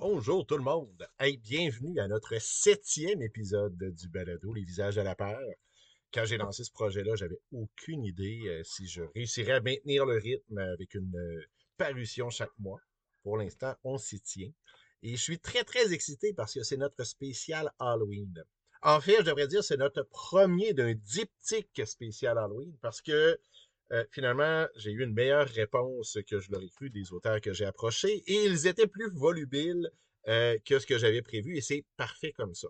Bonjour tout le monde. Hey, bienvenue à notre septième épisode du balado Les visages à la peur. Quand j'ai lancé ce projet-là, j'avais aucune idée euh, si je réussirais à maintenir le rythme avec une euh, parution chaque mois. Pour l'instant, on s'y tient. Et je suis très, très excité parce que c'est notre spécial Halloween. En fait, je devrais dire c'est notre premier d'un diptyque spécial Halloween parce que euh, finalement, j'ai eu une meilleure réponse que je l'aurais cru des auteurs que j'ai approchés et ils étaient plus volubiles euh, que ce que j'avais prévu et c'est parfait comme ça.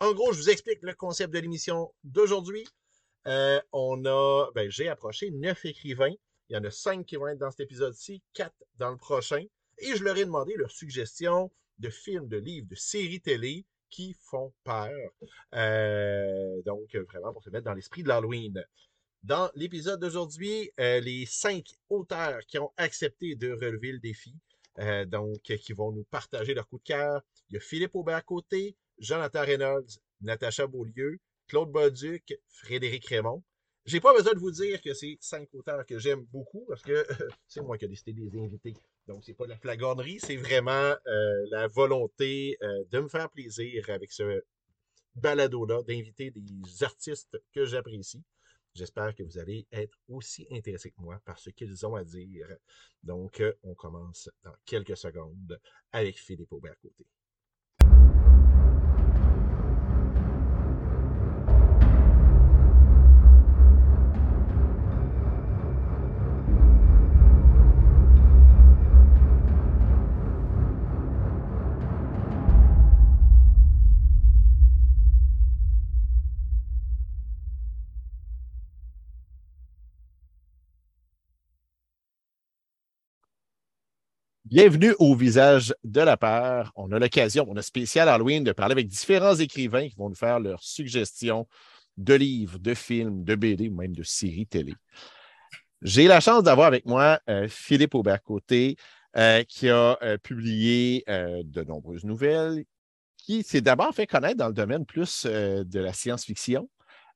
En gros, je vous explique le concept de l'émission d'aujourd'hui. Euh, on a, ben, j'ai approché neuf écrivains. Il y en a cinq qui vont être dans cet épisode-ci, quatre dans le prochain. Et je leur ai demandé leurs suggestions de films, de livres, de séries télé qui font peur. donc, vraiment pour se mettre dans l'esprit de l'Halloween. Dans l'épisode d'aujourd'hui, euh, les cinq auteurs qui ont accepté de relever le défi, euh, donc qui vont nous partager leur coup de cœur. Il y a Philippe Aubert à côté, Jonathan Reynolds, Natacha Beaulieu, Claude Boduc, Frédéric Raymond. J'ai pas besoin de vous dire que c'est cinq auteurs que j'aime beaucoup parce que c'est moi qui ai décidé des invités. Donc, c'est pas de la flagornerie, c'est vraiment euh, la volonté de me faire plaisir avec ce balado-là, d'inviter des artistes que j'apprécie. J'espère que vous allez être aussi intéressés que moi par ce qu'ils ont à dire. Donc, euh, on commence dans quelques secondes avec Philippe Aubert Bienvenue au visage de la peur. On a l'occasion, on a spécial Halloween de parler avec différents écrivains qui vont nous faire leurs suggestions de livres, de films, de BD ou même de séries télé. J'ai la chance d'avoir avec moi euh, Philippe Aubert-Côté, euh, qui a euh, publié de nombreuses nouvelles, qui s'est d'abord fait connaître dans le domaine plus de la science-fiction.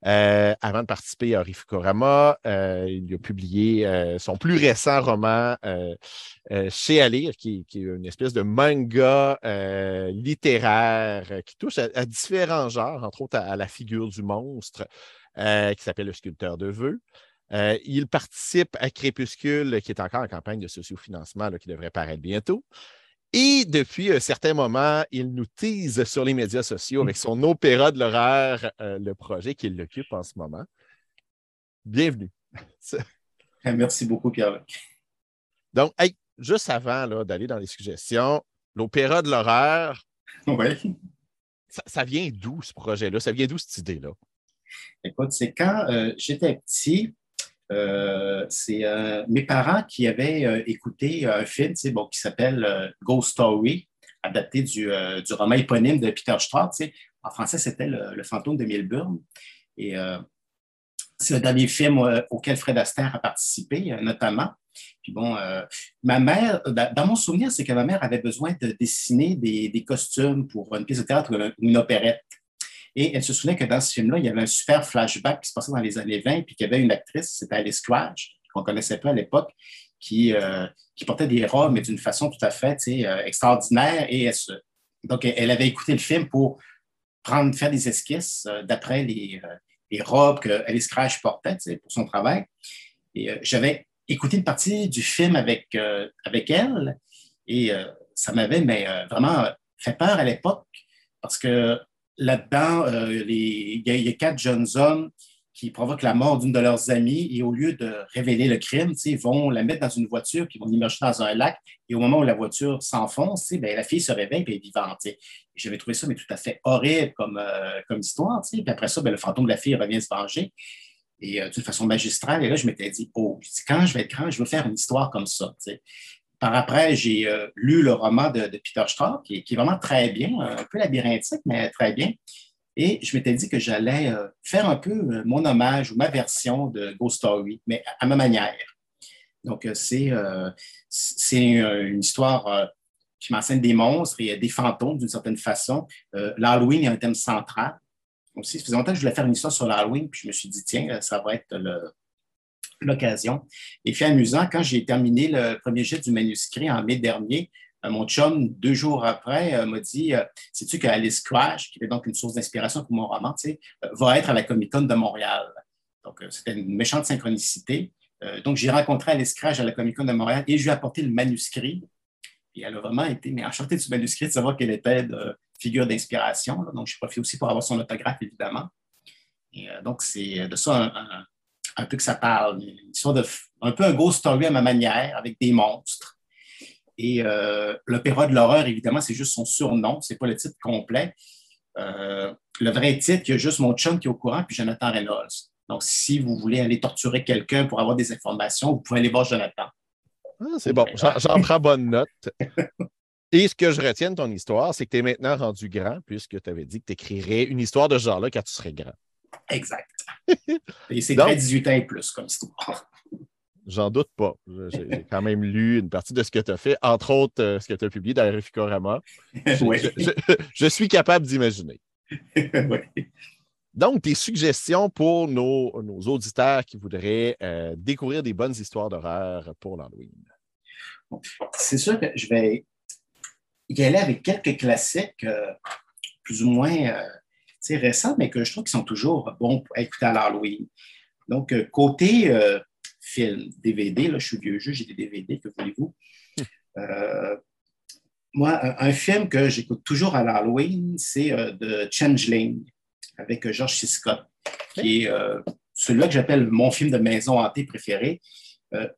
Euh, avant de participer à Rifukorama, euh, il a publié euh, son plus récent roman chez Alire, qui, qui, est une espèce de manga littéraire qui touche à, différents genres, entre autres à, la figure du monstre, qui s'appelle Le sculpteur de vœux. il participe à Crépuscule, qui est encore en campagne de sociofinancement, qui devrait paraître bientôt. Et depuis un certain moment, il nous tease sur les médias sociaux avec son opéra de l'horaire, euh, le projet qu'il occupe en ce moment. Bienvenue. Merci beaucoup, Pierre. Donc, juste avant d'aller dans les suggestions, l'opéra de l'horaire. Oui. Ça, vient d'où ce projet-là? Ça vient d'où cette idée-là? Écoute, c'est quand euh, j'étais petit, euh, c'est euh, mes parents qui avaient euh, écouté un film bon, qui s'appelle Ghost Story, adapté du, du, roman éponyme de Peter Straub. En français, c'était le, fantôme de Milburn. Et c'est le dernier film auquel Fred Astaire a participé, notamment. Puis bon, ma mère, dans mon souvenir, c'est que ma mère avait besoin de dessiner des, des costumes pour une pièce de théâtre ou une opérette. Et elle se souvient que dans ce film-là, il y avait un super flashback qui se passait dans les années 20, puis qu'il y avait une actrice, c'était Alice Crash, qu'on connaissait pas à l'époque, qui, euh, qui portait des robes, mais d'une façon tout à fait euh, extraordinaire. Et donc, elle avait écouté le film pour prendre, faire des esquisses euh, d'après les, les, robes que Alice Crash portait pour son travail. Et j'avais écouté une partie du film avec, avec elle et ça m'avait mais, vraiment fait peur à l'époque parce que là-dedans, euh, il y, a quatre jeunes hommes qui provoquent la mort d'une de leurs amies et au lieu de révéler le crime, ils vont la mettre dans une voiture, puis ils vont l'immerger dans un lac. Et au moment où la voiture s'enfonce, ben, la fille se réveille et est vivante. J'avais trouvé ça mais tout à fait horrible comme, euh, comme histoire. Puis après ça, ben, le fantôme de la fille revient se venger et euh, d'une façon magistrale. Et là, je m'étais dit, oh, quand je vais être grand, je veux faire une histoire comme ça par après, j'ai euh, lu le roman de, Peter Straub, qui, est vraiment très bien, un peu labyrinthique, mais très bien. Et je m'étais dit que j'allais euh, faire un peu euh, mon hommage ou ma version de Ghost Story, mais à, ma manière. Donc, c'est une histoire qui m'enseigne des monstres et des fantômes d'une certaine façon. L'Halloween est un thème central. Aussi, ça faisait longtemps que je voulais faire une histoire sur l'Halloween, puis je me suis dit, tiens, ça va être le, l'occasion. Et fait amusant, quand j'ai terminé le premier jet du manuscrit en mai dernier, mon chum, deux jours après, m'a dit Sais-tu qu'Alice Crash, qui est donc une source d'inspiration pour mon roman, va être à la Comic Con de Montréal Donc, c'était une méchante synchronicité. donc, j'ai rencontré Alice Crash à la Comic Con de Montréal et je lui ai apporté le manuscrit. Et elle a vraiment été mais enchantée du manuscrit de savoir qu'elle était de figure d'inspiration. Donc, je profite aussi pour avoir son autographe, évidemment. Donc, c'est de ça un, peu que ça parle. Une histoire de, un peu un ghost story à ma manière, avec des monstres. Et euh, l'opéra de l'horreur, évidemment, c'est juste son surnom, c'est pas le titre complet. Euh, le vrai titre, il y a juste mon chum qui est au courant, puis Jonathan Reynolds. Donc, si vous voulez aller torturer quelqu'un pour avoir des informations, vous pouvez aller voir Jonathan. Ah, c'est bon, j'en prends bonne note. Et ce que je retiens de ton histoire, c'est que tu es maintenant rendu grand, puisque tu avais dit que tu écrirais une histoire de ce genre-là quand tu serais grand. Exact. Et c'est très 18 ans et plus comme histoire. J'en doute pas. J'ai quand même lu une partie de ce que tu as fait, entre autres euh, ce que tu as publié dans. Je, je, suis capable d'imaginer. Donc, tes suggestions pour nos, auditeurs qui voudraient euh, découvrir des bonnes histoires d'horreur pour l'Halloween? C'est sûr que je vais y aller avec quelques classiques euh, plus ou moins récents, mais que je trouve qu'ils sont toujours bons à écouter à l'Halloween. Donc, côté film, DVD. Là, je suis vieux jeu, j'ai des DVD, que voulez-vous? Euh, moi, un, film que j'écoute toujours à l'Halloween, c'est euh, The Changeling avec euh, George C. Scott, qui est celui-là que j'appelle mon film de maison hantée préféré.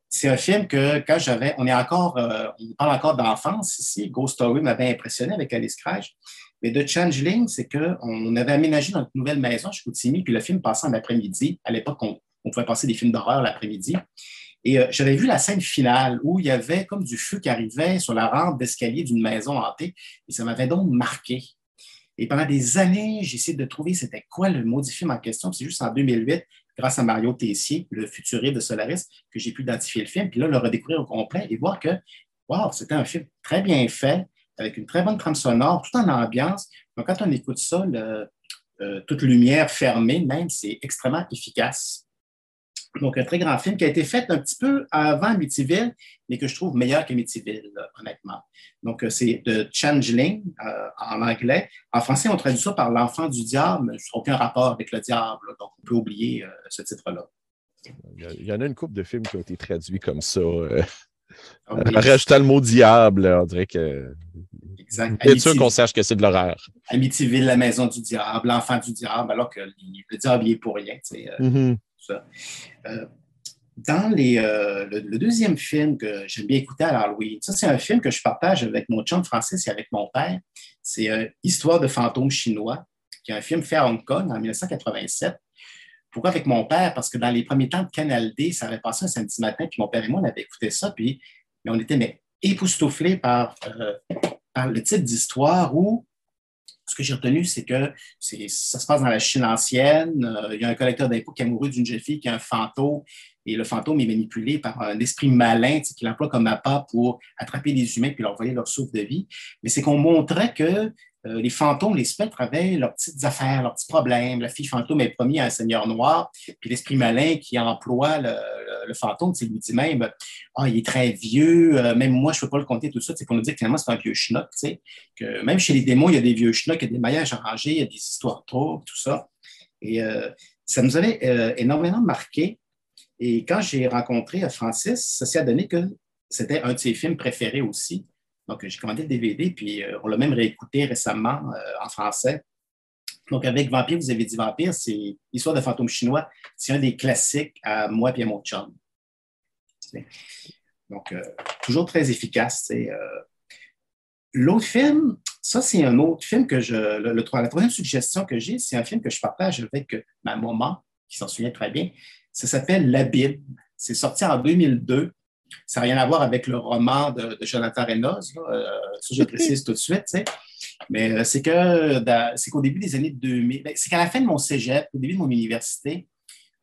c'est un film que quand j'avais, on est encore, on parle encore d'enfance ici. Ghost Story m'avait impressionné avec Alice Crash. Mais The Changeling, c'est qu'on avait aménagé notre nouvelle maison chez Koutimi, puis le film passait en après-midi. À l'époque, on, pouvait passer des films d'horreur l'après-midi. Et euh, j'avais vu la scène finale où il y avait comme du feu qui arrivait sur la rampe d'escalier d'une maison hantée. Et ça m'avait donc marqué. Et pendant des années, j'ai essayé de trouver c'était quoi le maudit film en question. C'est juste en 2008, grâce à Mario Tessier, le futuriste de Solaris, que j'ai pu identifier le film. Puis là, le redécouvrir au complet et voir que, wow, c'était un film très bien fait, avec une très bonne trame sonore, tout en ambiance. Donc, quand on écoute ça, euh, toute lumière fermée, même, c'est extrêmement efficace. Donc, un très grand film qui a été fait un petit peu avant Amityville, mais que je trouve meilleur qu'Amityville, honnêtement. Donc, euh, c'est The Changeling euh, en anglais. En français, on traduit ça par L'enfant du diable, mais aucun rapport avec le diable. donc, on peut oublier ce titre-là. Il y en a une couple de films qui ont été traduits comme ça. Ah rajoutant le mot diable, on dirait que. Exact. C'est sûr qu'on sache que c'est de l'horreur. Amityville, la maison du diable, l'enfant du diable, alors que le diable, il est pour rien. Mm-hmm. Euh, dans les, euh, le, deuxième film que j'aime bien écouter à l'Halloween, ça, c'est un film que je partage avec mon chum Francis et avec mon père. C'est euh, Histoire de fantômes chinois, qui est un film fait à Hong Kong en 1987. Pourquoi avec mon père? Parce que dans les premiers temps de Canal D, ça avait passé un samedi matin, puis mon père et moi, on avait écouté ça, puis on était mais, époustouflés par, par le type d'histoire où ce que j'ai retenu, c'est que ça se passe dans la Chine ancienne. Euh, il y a un collecteur d'impôts qui est amoureux d'une jeune fille qui a un fantôme et le fantôme est manipulé par un esprit malin qui l'emploie comme appât pour attraper les humains puis leur voler leur souffle de vie. Mais c'est qu'on montrait que euh, les fantômes, les spectres avaient leurs petites affaires, leurs petits problèmes. La fille fantôme est promise à un seigneur noir, puis l'esprit malin qui emploie le, fantôme, il lui dit même Ah, il est très vieux, euh, même moi, je ne peux pas le compter, tout ça. C'est pour nous dire que finalement, c'est un vieux schnock. Que même chez les démons, il y a des vieux schnocks, il y a des maillages arrangés, il y a des histoires trop, tout ça. Et euh, ça nous avait énormément marqué. Et quand j'ai rencontré Francis, ça s'est donné que c'était un de ses films préférés aussi. Donc, j'ai commandé le DVD, puis euh, on l'a même réécouté récemment euh, en français. Donc, avec Vampire, vous avez dit Vampire, c'est l'histoire de fantômes chinois. C'est un des classiques à moi et à mon chum. Donc, euh, toujours très efficace. L'autre film, ça, c'est un autre film que je. La troisième suggestion que j'ai, c'est un film que je partage avec ma maman, qui s'en souvient très bien. Ça s'appelle La Bible. C'est sorti en 2002. Ça n'a rien à voir avec le roman de, Jonathan Reynolds, euh, ça je précise tout de suite. Mais euh, c'est que c'est qu'au début des années 2000, ben, c'est qu'à la fin de mon cégep, au début de mon université,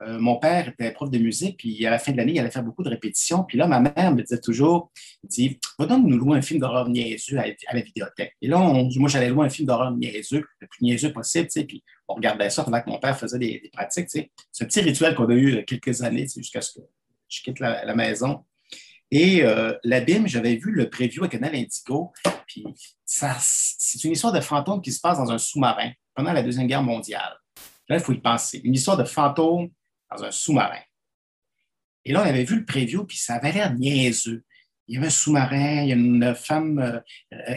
euh, mon père était prof de musique, puis à la fin de l'année, il allait faire beaucoup de répétitions. Puis là, ma mère me disait toujours, dit, va donc nous louer un film d'horreur niaiseux à, la vidéothèque. Et là, moi, j'allais louer un film d'horreur niaiseux, le plus niaiseux possible, puis on regardait ça pendant que mon père faisait des, pratiques. C'est un petit rituel qu'on a eu quelques années, jusqu'à ce que je quitte la maison. Et euh, l'abîme, j'avais vu le preview à Canal Indigo, puis c'est une histoire de fantôme qui se passe dans un sous-marin pendant la Deuxième Guerre mondiale. Là, il faut y penser. Une histoire de fantôme dans un sous-marin. Et là, on avait vu le preview, puis ça avait l'air niaiseux. Il y avait un sous-marin, il y a une femme euh,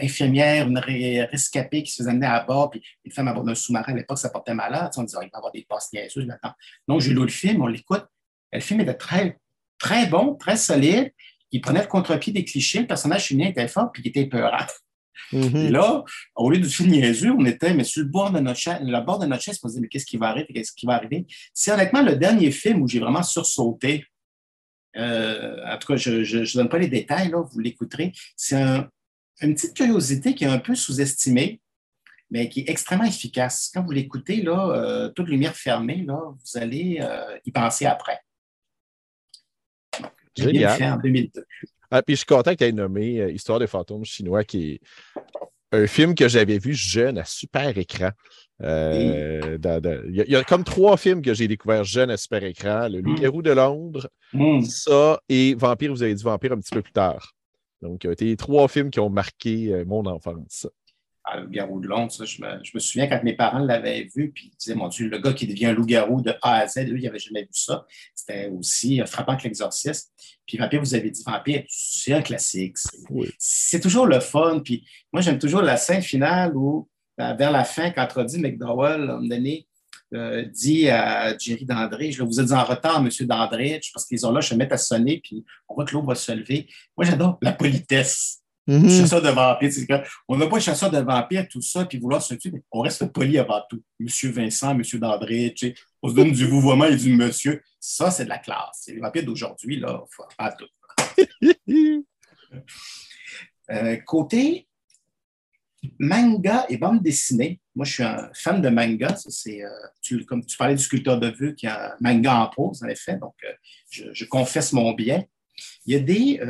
infirmière, une rescapée qui se faisait amener à bord, puis une femme à bord d'un sous-marin, à l'époque, ça portait malade. on disait, il va y avoir des postes niaiseux là-dedans. Donc, j'ai lu le film, on l'écoute. Le film était très, très bon, très solide. Il prenait le contre-pied des clichés. Le personnage féminin était fort, puis il était peurant. Mm-hmm. Et là, au lieu de film niaiseux, on était mais sur le bord de notre chaise, le bord de notre chaise, on se disait, mais qu'est-ce qui va arriver, qu'est-ce qui va arriver? C'est honnêtement le dernier film où j'ai vraiment sursauté. Euh, en tout cas, je ne donne pas les détails, là, vous l'écouterez. C'est une petite curiosité qui est un peu sous-estimée, mais qui est extrêmement efficace. Quand vous l'écoutez, là, euh, toute lumière fermée, là, vous allez euh, y penser après. Génial. Fait en 2002. Ah, puis je suis content que tu aies nommé euh, Histoire des fantômes chinois, qui est un film que j'avais vu jeune à super écran. Euh, il y, a comme trois films que j'ai découverts jeune à super écran Le Loup-garou mm. de Londres, mm. ça et Vampire, vous avez dit Vampire un petit peu plus tard. Donc, euh, les trois films qui ont marqué mon enfance loup-garou de Londres. je, me, souviens quand mes parents l'avaient vu, puis ils disaient, mon Dieu, le gars qui devient loup-garou de A à Z, lui, il n'avait jamais vu ça. C'était aussi frappant que l'exorciste. Puis Vampire, vous avez dit Vampire, c'est un classique. C'est toujours le fun. Puis moi, j'aime toujours la scène finale où, euh, vers la fin, quand Roddy McDowell, à un moment donné, euh, dit à Jerry Dandré, vous êtes en retard, monsieur Dandré, parce qu'ils ont là, je mettre à sonner, puis on voit que l'eau va se lever. Moi, j'adore la politesse. Mm Chasseur de vampires. On n'a pas chasseur de vampires, tout ça, puis vouloir se tuer, mais on reste poli avant tout. Monsieur Vincent, Monsieur Dandré, on se donne du vouvoiement et du monsieur. Ça, c'est de la classe. C'est les vampires d'aujourd'hui, là, pas tout. Euh, côté manga et bande dessinée, moi, je suis un fan de manga. C'est, euh, comme tu parlais du sculpteur de vue qui a un manga en pause, en effet, donc euh, je, confesse mon bien. Il y a des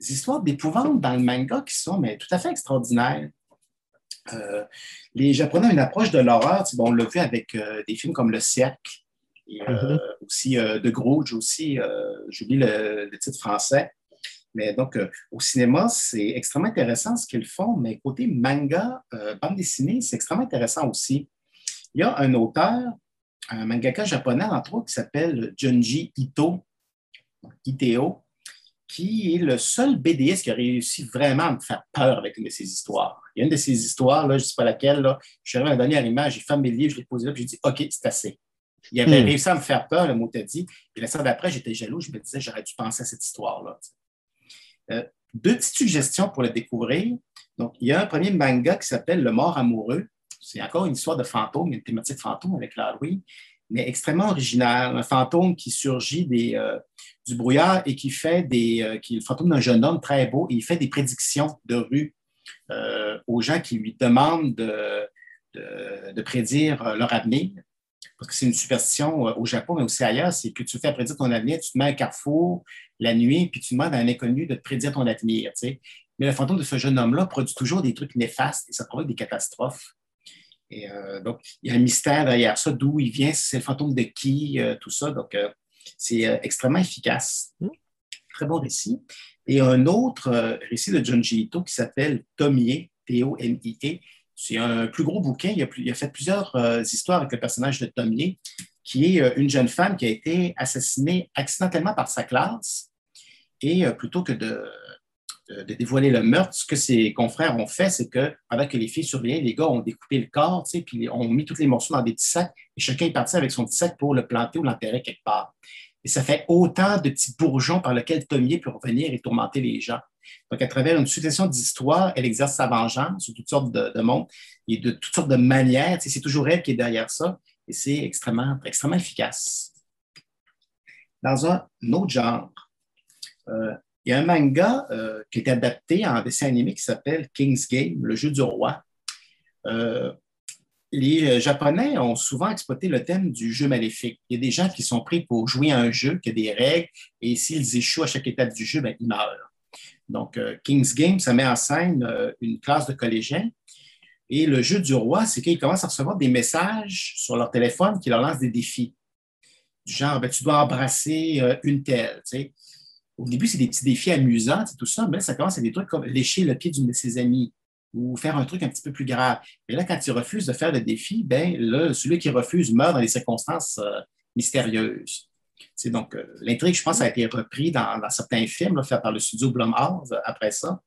histoires d'épouvante dans le manga qui sont mais, tout à fait extraordinaires. Euh, les Japonais ont une approche de l'horreur. Bon, on l'a vu avec euh, des films comme Le Cercle, et, euh, mm-hmm. aussi De Grudge, aussi, j'oublie le, le, titre français. Mais donc, au cinéma, c'est extrêmement intéressant ce qu'ils font, mais côté manga, bande dessinée, c'est extrêmement intéressant aussi. Il y a un auteur, un mangaka japonais, entre autres, qui s'appelle Junji Ito, Iteo, qui est le seul BDS qui a réussi vraiment à me faire peur avec une de ses histoires. Il y a une de ses histoires, là, je ne sais pas laquelle, là, je suis arrivé à la dernière image, j'ai fermé le livre, je l'ai posé là, puis j'ai dit OK, c'est assez. Il avait hmm. réussi à me faire peur, le mot t'a dit. Et la d'après, j'étais jaloux, je me disais, j'aurais dû penser à cette histoire-là. Euh, deux petites suggestions pour le découvrir. Donc, il y a un premier manga qui s'appelle Le mort amoureux. C'est encore une histoire de fantôme, une thématique fantôme avec l'Halloween, mais extrêmement original. Un fantôme qui surgit euh, du brouillard et qui fait des, euh, qui est le fantôme d'un jeune homme très beau et il fait des prédictions de rue euh, aux gens qui lui demandent de, prédire leur avenir. Parce que c'est une superstition au Japon, mais aussi ailleurs, c'est que tu fais prédire ton avenir, tu te mets à carrefour la nuit, puis tu demandes à un inconnu de te prédire ton avenir. Mais le fantôme de ce jeune homme-là produit toujours des trucs néfastes et ça provoque des catastrophes. Et donc, il y a un mystère derrière ça, d'où il vient, c'est le fantôme de qui, tout ça. Donc, c'est euh, extrêmement efficace. Hmm. Très bon récit. Et un autre euh, récit de Junji Ito qui s'appelle Tomie, T-O-M-I-E. C'est un plus gros bouquin. Il a, fait plusieurs euh, histoires avec le personnage de Tomie, qui est une jeune femme qui a été assassinée accidentellement par sa classe. Et plutôt que de, de, dévoiler le meurtre, ce que ses confrères ont fait, c'est que pendant que les filles surveillaient, les gars ont découpé le corps, puis ont mis tous les morceaux dans des petits sacs, et chacun est parti avec son petit sac pour le planter ou l'enterrer quelque part. Et ça fait autant de petits bourgeons par lesquels Tommy peut revenir et tourmenter les gens. Donc, à travers une succession d'histoires, elle exerce sa vengeance sur toutes sortes de, mondes et de toutes sortes de manières. c'est toujours elle qui est derrière ça et c'est extrêmement, extrêmement efficace. Dans un autre genre, euh, il y a un manga euh, qui est adapté en dessin animé qui s'appelle King's Game, le jeu du roi. Euh, les euh, Japonais ont souvent exploité le thème du jeu maléfique. Il y a des gens qui sont pris pour jouer à un jeu qui a des règles et s'ils échouent à chaque étape du jeu, ben, ils meurent. Donc, King's Game, ça met en scène une classe de collégiens. Et le jeu du roi, c'est qu'ils commencent à recevoir des messages sur leur téléphone qui leur lancent des défis. Du genre, ben, tu dois embrasser une telle. Au début, c'est des petits défis amusants, tout ça, mais ça commence à des trucs comme lécher le pied d'une de ses amies ou faire un truc un petit peu plus grave. Et là, quand il refuse de faire le défi, ben là, celui qui refuse meurt dans des circonstances euh, mystérieuses. C'est donc, euh, l'intrigue, je pense, a été repris dans, certains films faits par le studio Blumhouse euh, après ça.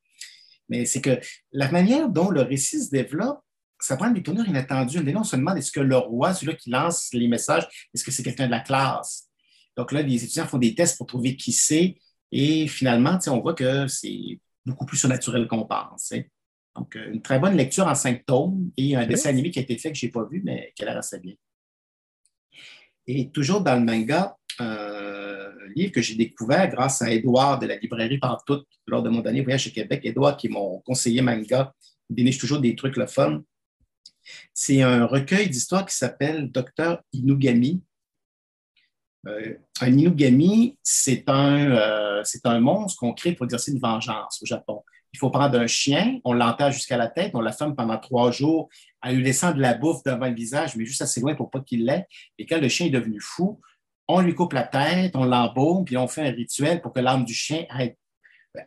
Mais c'est que la manière dont le récit se développe, ça prend des tournures inattendues. là, on se demande est-ce que le roi, celui-là qui lance les messages, est-ce que c'est quelqu'un de la classe? Donc là, les étudiants font des tests pour trouver qui c'est. Et finalement, on voit que c'est beaucoup plus surnaturel qu'on pense. Donc, euh, une très bonne lecture en cinq tomes et un dessin animé qui a été fait que je n'ai pas vu, mais qui a l'air assez bien. Et toujours dans le manga, euh, un livre que j'ai découvert grâce à Édouard de la librairie Pantoute lors de mon dernier voyage au Québec. Édouard, qui est mon conseiller manga, il déniche toujours des trucs le fun. C'est un recueil d'histoires qui s'appelle Docteur Inugami. Euh, un Inugami, c'est un, un monstre qu'on crée pour exercer une vengeance au Japon. Il faut prendre un chien, on l'enterre jusqu'à la tête, on la ferme pendant trois jours en lui laissant de la bouffe devant le visage, mais juste assez loin pour pas qu'il l'ait. Et quand le chien est devenu fou, on lui coupe la tête, on l'embaume, puis on fait un rituel pour que l'âme du chien aille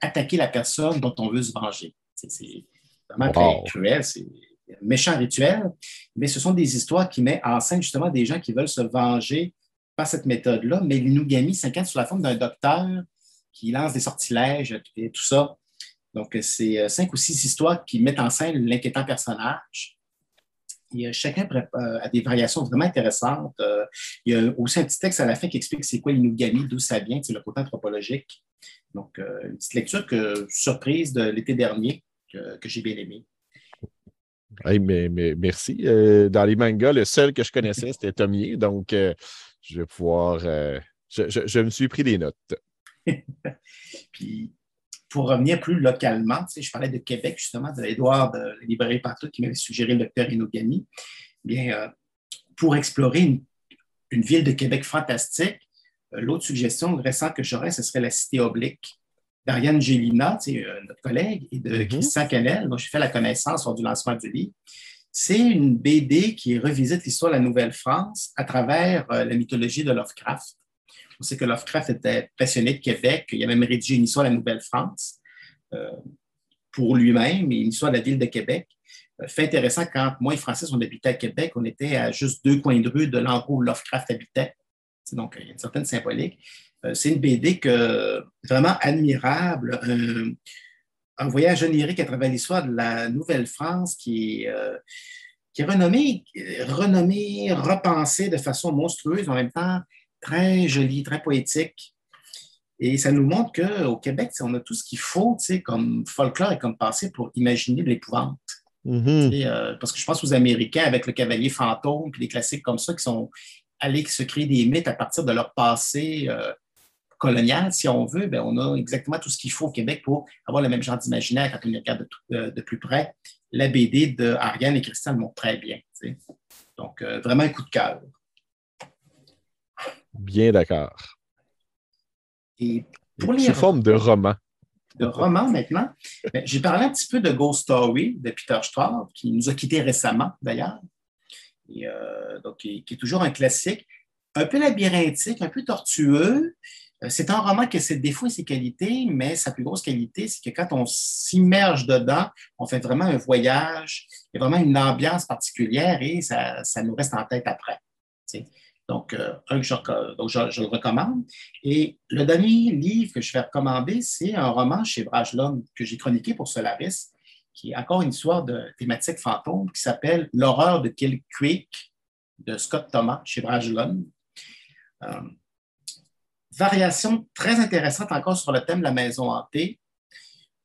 attaquer la personne dont on veut se venger. C'est vraiment très cruel, c'est un méchant rituel, mais ce sont des histoires qui mettent en scène justement des gens qui veulent se venger par cette méthode-là. Mais l'inugami s'inquiète sous la forme d'un docteur qui lance des sortilèges et tout ça donc, c'est euh, cinq ou six histoires qui mettent en scène l'inquiétant personnage. Et chacun euh, a des variations vraiment intéressantes. Euh, il y a aussi un petit texte à la fin qui explique c'est quoi l'inugami, d'où ça vient, c'est le côté anthropologique. Donc, une petite lecture que, surprise de l'été dernier que, j'ai bien aimé. mais, merci. dans les mangas, le seul que je connaissais, c'était Tomier. Donc, je vais pouvoir. Je, je, me suis pris des notes. Puis, pour revenir plus localement, je parlais de Québec, justement, de la librairie Partout qui m'avait suggéré le docteur Inogami. Bien, euh, pour explorer une, ville de Québec fantastique, euh, l'autre suggestion récente que j'aurais, ce serait la Cité oblique d'Ariane Gélina, euh, notre collègue, et de mm-hmm. Christian Canel, dont j'ai fait la connaissance lors du lancement du livre. C'est une BD qui revisite l'histoire de la Nouvelle-France à travers la mythologie de Lovecraft. On sait que Lovecraft était passionné de Québec. Il a même rédigé une histoire de la Nouvelle-France euh, pour lui-même et une histoire de la ville de Québec. Euh, fait intéressant, quand moi et Francis, on habitait à Québec, on était à juste deux coins de rue de l'endroit où Lovecraft habitait. Donc, il y a une certaine symbolique. Euh, c'est une BD vraiment admirable, un, voyage onirique à travers l'histoire de la Nouvelle-France qui est, qui est renommée, renommée, repensée de façon monstrueuse, en même temps très joli, très poétique. Et ça nous montre qu'au Québec, on a tout ce qu'il faut comme folklore et comme passé pour imaginer de l'épouvante. Mm-hmm. Euh, parce que je pense aux Américains avec le cavalier fantôme puis des classiques comme ça qui sont allés se créer des mythes à partir de leur passé euh, colonial, si on veut. Bien, on a exactement tout ce qu'il faut au Québec pour avoir le même genre d'imaginaire quand on regarde de, de, plus près. La BD de Ariane et Christian le montrent très bien. Donc, euh, vraiment un coup de cœur. Bien d'accord. Et pour les. Sous forme de roman. De roman maintenant. Ben, j'ai parlé un petit peu de Ghost Story de Peter Straub, qui nous a quittés récemment d'ailleurs. Euh, donc, qui, est toujours un classique, un peu labyrinthique, un peu tortueux. Euh, c'est un roman qui a ses défauts et ses qualités, mais sa plus grosse qualité, c'est que quand on s'immerge dedans, on fait vraiment un voyage, il y a vraiment une ambiance particulière et ça, nous reste en tête après. Donc, euh, un que je, le recommande. Et le dernier livre que je vais recommander, c'est un roman chez Brajlon que j'ai chroniqué pour Solaris, qui est encore une histoire de thématique fantôme qui s'appelle L'horreur de Kill Creek de Scott Thomas chez Brajlon. Euh, variation très intéressante encore sur le thème de la maison hantée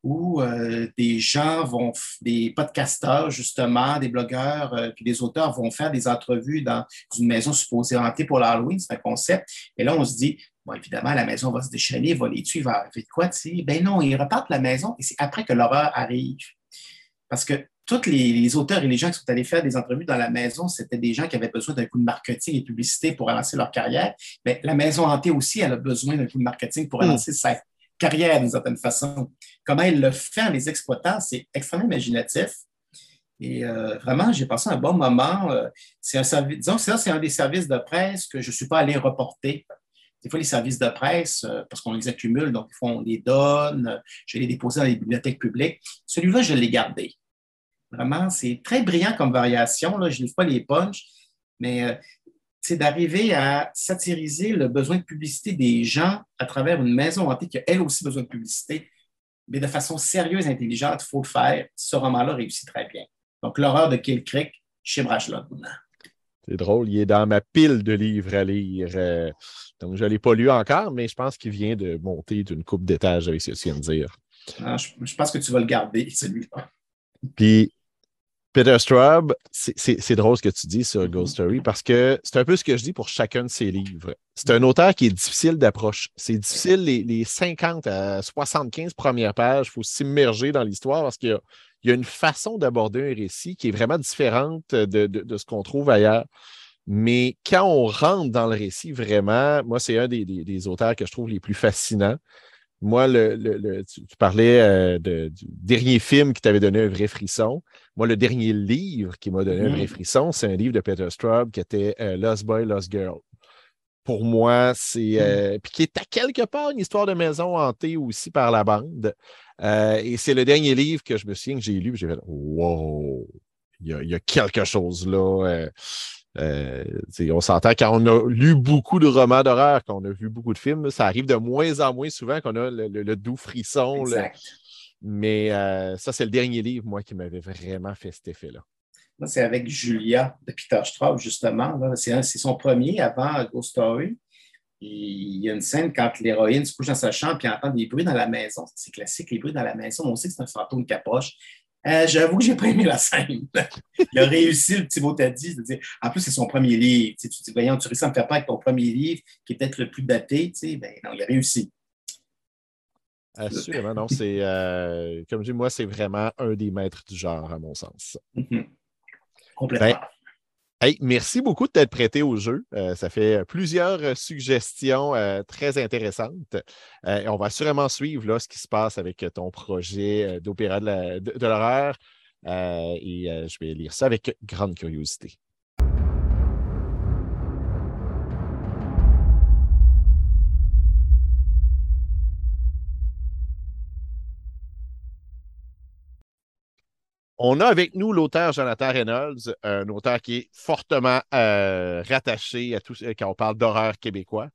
où euh, des gens vont, des podcasteurs justement, des blogueurs, euh, puis des auteurs vont faire des entrevues dans une maison supposée hantée pour l'Halloween, c'est un concept. Et là, on se dit, bon, évidemment, la maison va se déchaîner, va les tuer, va faire quoi, tu sais? Ben non, ils repartent la maison et c'est après que l'horreur arrive. Parce que tous les, auteurs et les gens qui sont allés faire des entrevues dans la maison, c'était des gens qui avaient besoin d'un coup de marketing et de publicité pour relancer leur carrière. Mais la maison hantée aussi, elle a besoin d'un coup de marketing pour relancer sa, carrière d'une certaine façon. Comment il le fait en les exploitant, c'est extrêmement imaginatif. Et euh, vraiment, j'ai passé un bon moment. Euh, c'est un service, disons que ça, c'est un des services de presse que je ne suis pas allé reporter des fois les services de presse, parce qu'on les accumule, donc des fois on les donne, je les déposer dans les bibliothèques publiques. Celui-là, je l'ai gardé. Vraiment, c'est très brillant comme variation. Là. Je ne livre pas les punches, mais c'est d'arriver à satiriser le besoin de publicité des gens à travers une maison hantée qui a elle aussi besoin de publicité, mais de façon sérieuse et intelligente, il faut le faire. Ce roman-là réussit très bien. Donc, L'horreur de Kill Creek chez Brachelot. C'est drôle, il est dans ma pile de livres à lire. Euh, donc, je ne l'ai pas lu encore, mais je pense qu'il vient de monter d'une coupe d'étage avec ce que tu viens de dire. Ah, je, je, pense que tu vas le garder, celui-là. Puis, Peter Straub, c'est drôle ce que tu dis sur Ghost Story parce que c'est un peu ce que je dis pour chacun de ses livres. C'est un auteur qui est difficile d'approche. C'est difficile, les, 50 à 75 premières pages, il faut s'immerger dans l'histoire parce qu'il y, a une façon d'aborder un récit qui est vraiment différente de, ce qu'on trouve ailleurs. Mais quand on rentre dans le récit, vraiment, moi, c'est un des, auteurs que je trouve les plus fascinants. Moi, le, tu, parlais euh, du dernier film qui t'avait donné un vrai frisson. Moi, le dernier livre qui m'a donné un vrai mm. frisson, c'est un livre de Peter Straub qui était euh, Lost Boy, Lost Girl. Pour moi, c'est. Mm. Euh, puis qui est à quelque part une histoire de maison hantée aussi par la bande. et c'est le dernier livre que je me souviens que j'ai lu. J'ai fait Wow! Il y, a, il y a quelque chose là. Euh, on s'entend quand on a lu beaucoup de romans d'horreur, quand on a vu beaucoup de films, ça arrive de moins en moins souvent qu'on a le, doux frisson. Mais euh, ça, c'est le dernier livre, moi, qui m'avait vraiment fait cet effet-là. C'est avec Julia de Peter Straub, justement. C'est son premier avant Ghost Story. il y a une scène quand l'héroïne se couche dans sa chambre et entend des bruits dans la maison. C'est classique, les bruits dans la maison. On sait que c'est un fantôme qui approche. Euh, j'avoue que j'ai pas aimé la scène. il a réussi, le petit mot t'a dit, de en plus, c'est son premier livre. Tu, dis, voyons, tu réussis à me faire pas avec ton premier livre, qui est peut-être le plus daté. Ben, non, il a réussi. Assurément, non, c'est, euh, comme je dis, moi, c'est vraiment un des maîtres du genre, à mon sens. Mm-hmm. Complètement. Ben, merci beaucoup de t'être prêté au jeu. Euh, ça fait plusieurs suggestions euh, très intéressantes. Euh, on va sûrement suivre là, ce qui se passe avec ton projet d'opéra de l'horreur. et je vais lire ça avec grande curiosité. On a avec nous l'auteur Jonathan Reynolds, un auteur qui est fortement euh, rattaché à tout quand on parle d'horreur québécois.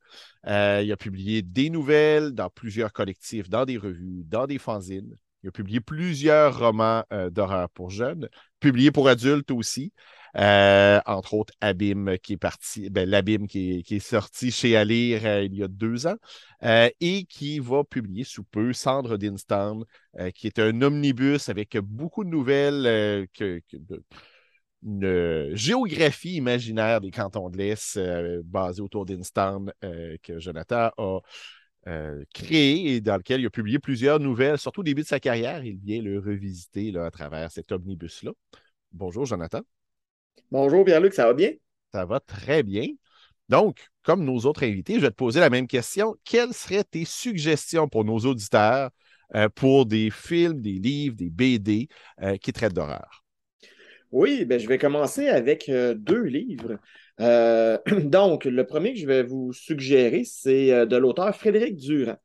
Euh, il a publié des nouvelles dans plusieurs collectifs, dans des revues, dans des fanzines. Il a publié plusieurs romans euh, d'horreur pour jeunes, publié pour adultes aussi. Euh, entre autres, Abîme qui est parti, ben, l'Abîme qui, est sorti chez Alire euh, il y a deux ans euh, et qui va publier sous peu Cendre d'Instant, qui est un omnibus avec beaucoup de nouvelles, que, une géographie imaginaire des cantons de l'Est basée autour d'Instan que Jonathan a créé et dans lequel il a publié plusieurs nouvelles, surtout au début de sa carrière. Il vient le revisiter là, à travers cet omnibus-là. Bonjour, Jonathan. Bonjour Pierre-Luc, ça va bien? Ça va très bien. Donc, comme nos autres invités, je vais te poser la même question. Quelles seraient tes suggestions pour nos auditeurs euh, pour des films, des livres, des BD euh, qui traitent d'horreur? Oui, ben, je vais commencer avec euh, deux livres. donc, le premier que je vais vous suggérer, c'est de l'auteur Frédéric Durand.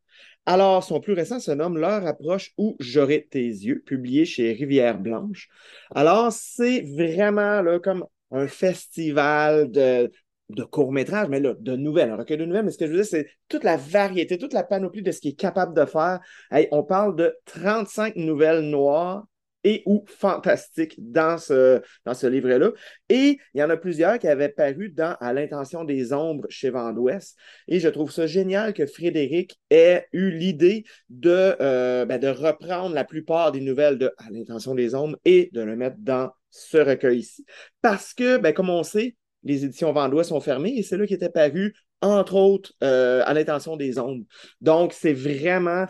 Alors, son plus récent se nomme L'heure approche où j'aurai tes yeux, publié chez Rivière Blanche. Alors, c'est vraiment comme un festival de, de courts-métrages, mais là, de nouvelles, un recueil de nouvelles. Mais ce que je veux dire, c'est toute la variété, toute la panoplie de ce qu'il est capable de faire. on parle de 35 nouvelles noires et ou fantastique dans ce, dans ce livre-là. Et il y en a plusieurs qui avaient paru dans À l'intention des ombres chez Vendouest. Et je trouve ça génial que Frédéric ait eu l'idée de, euh, ben, de reprendre la plupart des nouvelles de À l'intention des ombres et de le mettre dans ce recueil ici. Parce que, ben, comme on sait, les éditions Vendouest sont fermées et c'est là qui était paru, entre autres, euh, à l'intention des ombres. Donc, c'est vraiment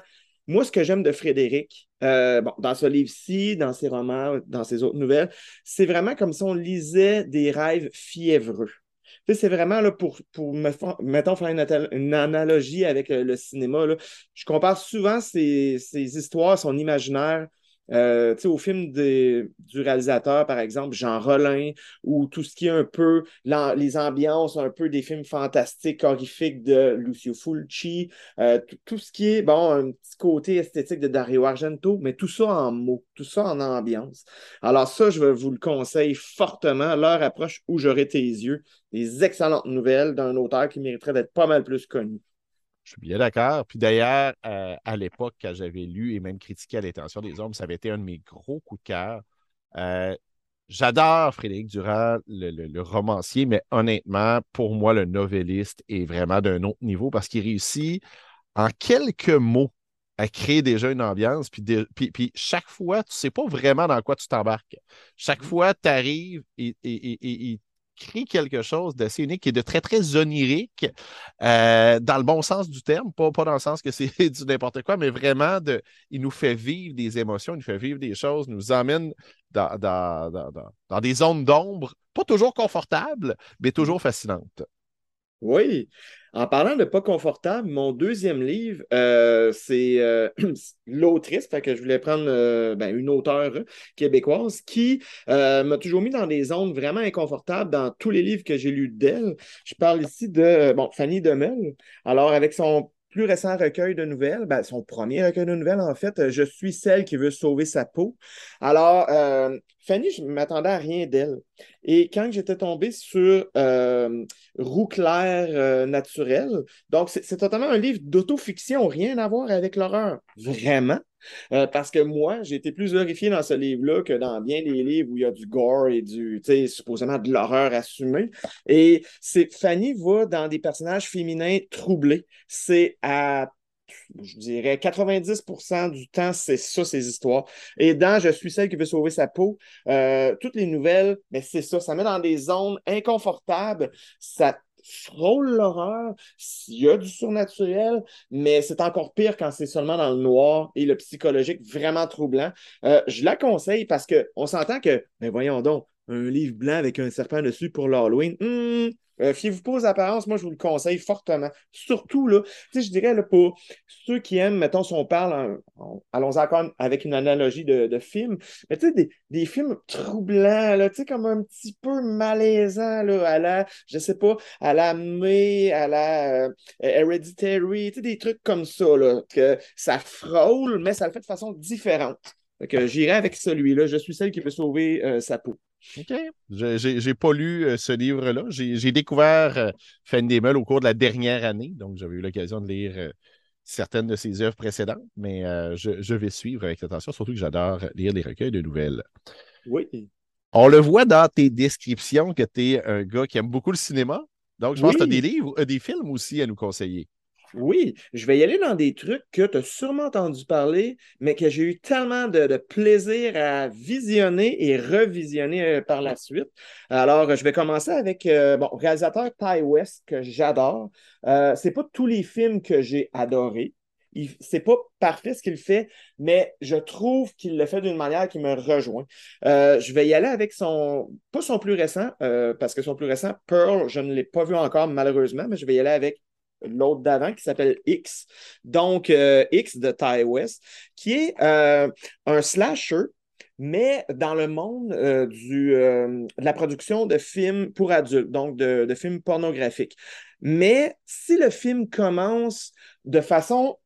moi, ce que j'aime de Frédéric, euh, bon, dans ce livre-ci, dans ses romans, dans ses autres nouvelles, c'est vraiment comme si on lisait des rêves fiévreux. C'est vraiment là, pour, pour me, mettons, faire une, analogie avec euh, le cinéma. Là. Je compare souvent ces, histoires, son imaginaire, euh, au film du réalisateur, par exemple, Jean Rollin, ou tout ce qui est un peu les ambiances un peu des films fantastiques, horrifiques de Lucio Fulci, euh, tout ce qui est, bon, un petit côté esthétique de Dario Argento, mais tout ça en mots, tout ça en ambiance. Alors ça, je vous le conseille fortement. L'heure approche où j'aurai tes yeux. Des excellentes nouvelles d'un auteur qui mériterait d'être pas mal plus connu. Je suis bien d'accord. Puis d'ailleurs, euh, à l'époque, quand j'avais lu et même critiqué à l'intention des hommes, ça avait été un de mes gros coups de cœur. Euh, j'adore Frédéric Durand, le, romancier, mais honnêtement, pour moi, le novelliste est vraiment d'un autre niveau parce qu'il réussit en quelques mots à créer déjà une ambiance. Puis, puis, chaque fois, tu ne sais pas vraiment dans quoi tu t'embarques. Chaque mmh. fois, tu arrives et, et, crée quelque chose d'assez unique et de très, très onirique, euh, dans le bon sens du terme, pas, pas dans le sens que c'est du n'importe quoi, mais vraiment, de, il nous fait vivre des émotions, il nous fait vivre des choses, nous emmène dans, dans des zones d'ombre, pas toujours confortables, mais toujours fascinantes. Oui. En parlant de pas confortable, mon deuxième livre, euh, c'est euh, l'autrice, fait que je voulais prendre euh, ben, une auteure québécoise qui m'a toujours mis dans des zones vraiment inconfortables dans tous les livres que j'ai lus d'elle. Je parle ici de bon, Fanny Demel. Alors, avec son plus récent recueil de nouvelles, ben, son premier recueil de nouvelles, en fait, Je suis celle qui veut sauver sa peau. Alors, Fanny, je ne m'attendais à rien d'elle. Et quand j'étais tombé sur euh, Roux clair euh, naturel, donc c'est totalement un livre d'autofiction, rien à voir avec l'horreur. Vraiment? Euh, parce que moi, j'ai été plus horrifié dans ce livre-là que dans bien des livres où il y a du gore et du, tu sais, supposément de l'horreur assumée. Et c'est Fanny va dans des personnages féminins troublés. C'est à je dirais 90% du temps, c'est ça, ces histoires. Et dans Je suis celle qui veut sauver sa peau, euh, toutes les nouvelles, mais c'est ça, ça met dans des zones inconfortables, ça frôle l'horreur, il y a du surnaturel, mais c'est encore pire quand c'est seulement dans le noir et le psychologique vraiment troublant. Euh, je la conseille parce qu'on s'entend que, mais voyons donc, un livre blanc avec un serpent dessus pour l'Halloween, hmm, euh, fiez-vous pas aux apparences, moi je vous le conseille fortement. Surtout, là, je dirais là, pour ceux qui aiment, mettons, si on parle, allons encore avec une analogie de, film, mais tu sais, des, des, films troublants, là, comme un petit peu malaisants, là, à la, je sais pas, à la May, à la euh, Hereditary, des trucs comme ça, là, que ça frôle, mais ça le fait de façon différente. J'irai avec celui-là. Je suis celle qui peut sauver euh, sa peau. OK. Je n'ai pas lu euh, ce livre-là. J'ai découvert euh, Fanny au cours de la dernière année, donc j'avais eu l'occasion de lire euh, certaines de ses œuvres précédentes, mais je, vais suivre avec attention, surtout que j'adore lire les recueils de nouvelles. Oui. On le voit dans tes descriptions que tu es un gars qui aime beaucoup le cinéma. Donc, je pense que tu as des livres, des films aussi à nous conseiller. Oui, je vais y aller dans des trucs que tu as sûrement entendu parler, mais que j'ai eu tellement de, plaisir à visionner et revisionner euh, par la suite. Alors, je vais commencer avec euh, bon, réalisateur Ty West, que j'adore. Euh, c'est pas tous les films que j'ai adorés. C'est pas parfait ce qu'il fait, mais je trouve qu'il le fait d'une manière qui me rejoint. je vais y aller avec son, pas son plus récent, parce que son plus récent, Pearl, je ne l'ai pas vu encore malheureusement, mais je vais y aller avec l'autre d'avant qui s'appelle X. Donc, euh, X de Ty West, qui est euh, un slasher, mais dans le monde euh, de la production de films pour adultes, donc de, de, films pornographiques. Mais si le film commence de façon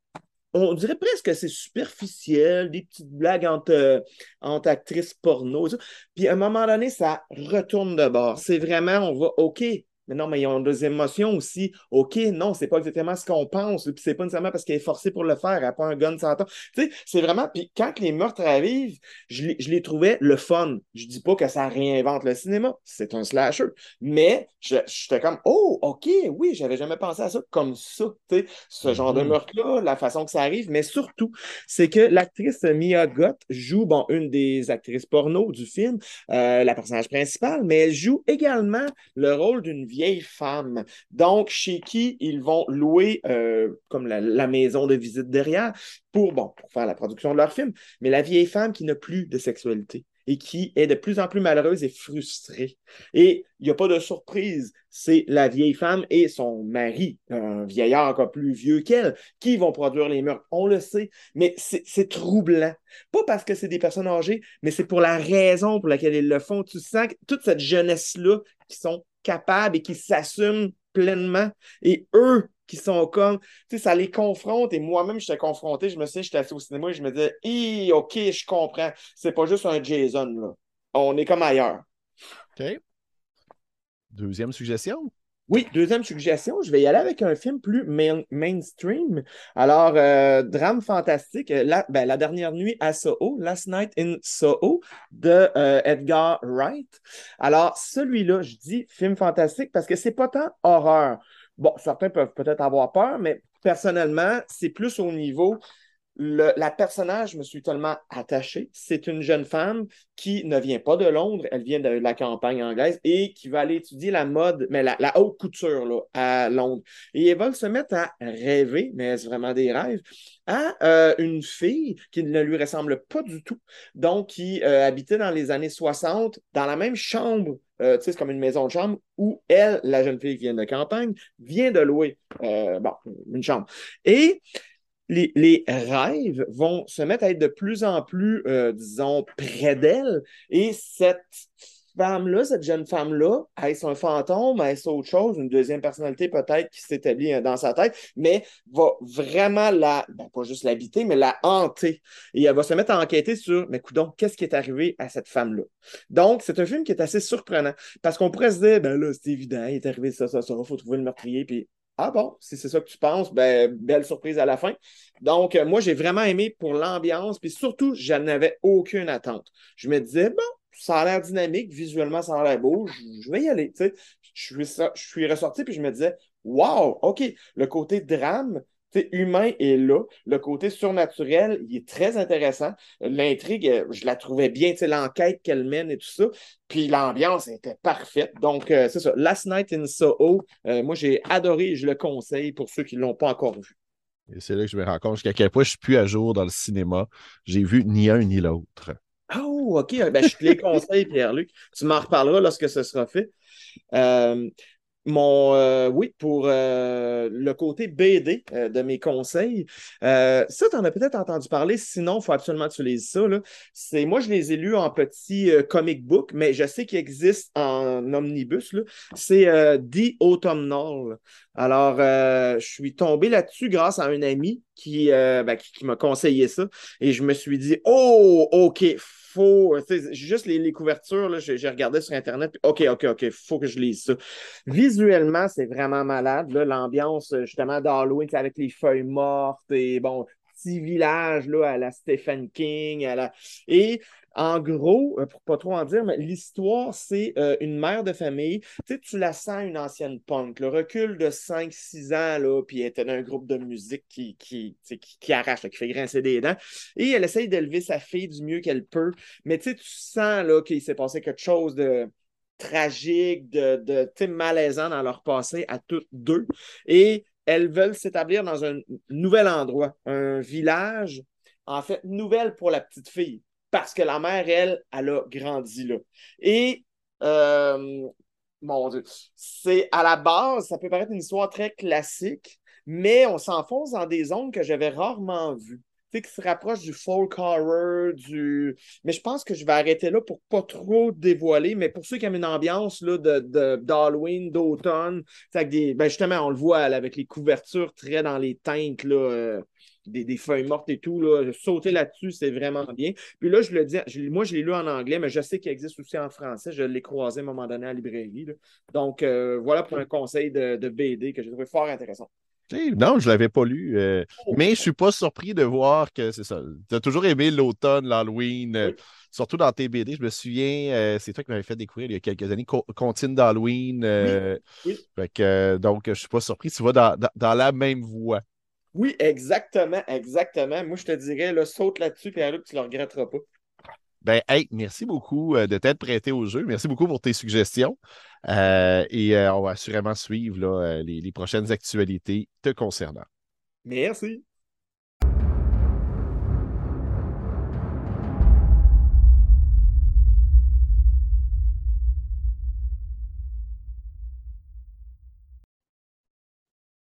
on dirait presque que c'est superficiel, des petites blagues entre, entre actrices porno. Puis à un moment donné, ça retourne de bord. C'est vraiment, on va, OK, mais non, mais ils ont des émotions aussi. OK, non, c'est pas exactement ce qu'on pense. Puis c'est pas nécessairement parce qu'elle est forcée pour le faire. Elle n'a pas un gun sans temps. Tu sais, c'est vraiment. Puis quand les meurtres arrivent, je les, je les trouvais le fun. Je dis pas que ça réinvente le cinéma. C'est un slasher. Mais j'étais comme, oh, OK, oui, j'avais jamais pensé à ça comme ça. Tu sais, ce genre de mm-hmm. meurtre-là, la façon que ça arrive. Mais surtout, c'est que l'actrice Mia Gott joue, bon, une des actrices porno du film, euh, la personnage principale, mais elle joue également le rôle d'une vieille femme. Donc, chez qui ils vont louer euh, comme la, maison de visite derrière pour, bon, pour faire la production de leur film. Mais la vieille femme qui n'a plus de sexualité. et qui est de plus en plus malheureuse et frustrée. Et il n'y a pas de surprise, c'est la vieille femme et son mari, un vieillard encore plus vieux qu'elle, qui vont produire les meurtres. On le sait, mais c'est troublant. Pas parce que c'est des personnes âgées, mais c'est pour la raison pour laquelle ils le font. Tu sens que toute cette jeunesse-là qui sont capables et qui s'assument pleinement, et eux qui sont comme, tu sais, ça les confronte. Et moi-même, j'étais confronté. Je me suis j'étais assis au cinéma et je me disais, OK, je comprends. C'est pas juste un Jason, là. On est comme ailleurs. OK. Deuxième suggestion. Oui, deuxième suggestion, je vais y aller avec un film plus mainstream. Alors, euh, drame fantastique, euh, la, ben, la, dernière nuit à Soho, Last Night in Soho de euh, Edgar Wright. Alors, celui-là, je dis film fantastique parce que c'est pas tant horreur. Bon, certains peuvent peut-être avoir peur, mais personnellement, c'est plus au niveau la personnage, je me suis tellement attaché. C'est une jeune femme qui ne vient pas de Londres, elle vient de la campagne anglaise et qui va aller étudier la mode, mais la, haute couture là, à Londres. Et elle va se mettre à rêver, mais est-ce vraiment des rêves, à euh, une fille qui ne lui ressemble pas du tout, donc qui euh, habitait dans les années 60 dans la même chambre euh, tu sais, c'est comme une maison de chambre où elle, la jeune fille qui vient de campagne, vient de louer bon, une chambre. Et les, rêves vont se mettre à être de plus en plus, euh, disons, près d'elle. Et cette femme-là, cette jeune femme-là, est-ce un fantôme, est-ce autre chose, une deuxième personnalité peut-être qui s'établit euh, dans sa tête, mais va vraiment la, ben, pas juste l'habiter, mais la hanter. Et elle va se mettre à enquêter sur, mais coudon, qu'est-ce qui est arrivé à cette femme-là? Donc, c'est un film qui est assez surprenant, parce qu'on pourrait se dire, ben là, c'est évident, il est arrivé ça, ça, ça, il faut trouver le meurtrier, puis ah bon, si c'est ça que tu penses, ben, belle surprise à la fin. Donc, euh, moi, j'ai vraiment aimé pour l'ambiance, puis surtout, je n'avais aucune attente. Je me disais, bon, ça a l'air dynamique, visuellement, ça a l'air beau, je, vais y aller. Je, suis, je suis ressorti, puis je me disais, wow, OK, le côté drame, humain est là. Le côté surnaturel, il est très intéressant. L'intrigue, euh, je la trouvais bien, l'enquête qu'elle mène et tout ça. Puis l'ambiance était parfaite. Donc, euh, c'est ça. Last Night in Soho, euh, moi, j'ai adoré et je le conseille pour ceux qui ne l'ont pas encore vu. Et c'est là que je me rends compte qu'à quel point je suis plus à jour dans le cinéma. J'ai vu ni un ni l'autre. Oh, OK. Ben, je te les conseille, Pierre-Luc. Tu m'en reparleras lorsque ce sera fait. Mon euh, oui, pour euh, le côté BD euh, de mes conseils. ça, tu en as peut-être entendu parler, sinon, il faut absolument que tu lises ça. C'est, moi, je les ai lus en petit comic book, mais je sais qu'il existe en omnibus. C'est The Autumnal. Alors, je suis tombé là-dessus grâce à un ami qui, ben, qui, qui m'a conseillé ça. Et je me suis dit, oh, OK, faut. Juste les, couvertures, j'ai regardé sur Internet. OK, OK, OK, il faut que je lise ça. Visuellement, c'est vraiment malade. L'ambiance, justement, d'Halloween, avec les feuilles mortes et bon, petit village là, à la Stephen King. À la... Et en gros, euh, pour pas trop en dire, mais l'histoire, c'est euh, une mère de famille. Tu sais, tu la sens une ancienne punk. Le recul de 5-6 ans, puis elle était dans un groupe de musique qui, qui, qui, arrache, qui fait grincer des dents. Et elle essaye d'élever sa fille du mieux qu'elle peut. Mais tu sais, tu sens là, qu'il s'est passé quelque chose de tragique, de, de malaisant dans leur passé à toutes deux. Et elles veulent s'établir dans un nouvel endroit, un village, en fait, nouvelle pour la petite fille parce que la mère, elle, elle a grandi là. Et, euh, mon Dieu, c'est à la base, ça peut paraître une histoire très classique, mais on s'enfonce dans des zones que j'avais rarement vues. Qui se rapproche du folk horror, du. Mais je pense que je vais arrêter là pour pas trop dévoiler. Mais pour ceux qui aiment une ambiance là, de, d'Halloween, d'automne, des... ben justement, on le voit avec les couvertures très dans les teintes là, euh, des, feuilles mortes et tout. Là. Sauter là-dessus, c'est vraiment bien. Puis là, je le dis, moi, je l'ai lu en anglais, mais je sais qu'il existe aussi en français. Je l'ai croisé à un moment donné à la librairie. Donc, euh, voilà pour un conseil de, BD que j'ai trouvé fort intéressant. Non, je ne l'avais pas lu. Euh, oh. mais je ne suis pas surpris de voir que c'est ça. Tu as toujours aimé l'automne, l'Halloween, euh, surtout dans tes BD. Je me souviens, c'est toi qui m'avais fait découvrir il y a quelques années Contine d'Halloween. Oui. donc, je ne suis pas surpris. Tu vas dans la même voie. Oui, exactement, exactement. Moi, je te dirais, là, saute là-dessus, puis tu ne le regretteras pas. Ben, hey, merci beaucoup euh, de t'être prêté au jeu. Merci beaucoup pour tes suggestions. Euh, et euh, on va assurément suivre les, prochaines actualités te concernant. Merci.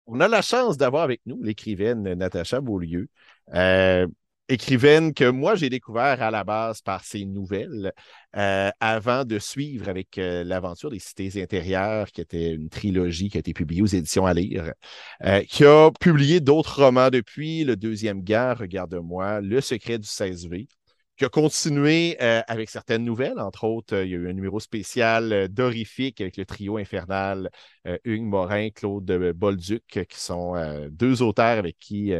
On a la chance d'avoir avec nous l'écrivaine Natacha Beaulieu écrivaine que moi, j'ai découvert à la base par ses nouvelles euh, avant de suivre avec euh, l'aventure des cités intérieures, qui était une trilogie qui a été publiée aux éditions à lire, qui a publié d'autres romans depuis, Le Deuxième Guerre, Regarde-moi, Le Secret du 16V qui a continué euh, avec certaines nouvelles. Entre autres, euh, il y a eu un numéro spécial euh, d'Horrifique avec le trio infernal Hugues Morin, Claude Bolduc, qui sont deux auteurs avec qui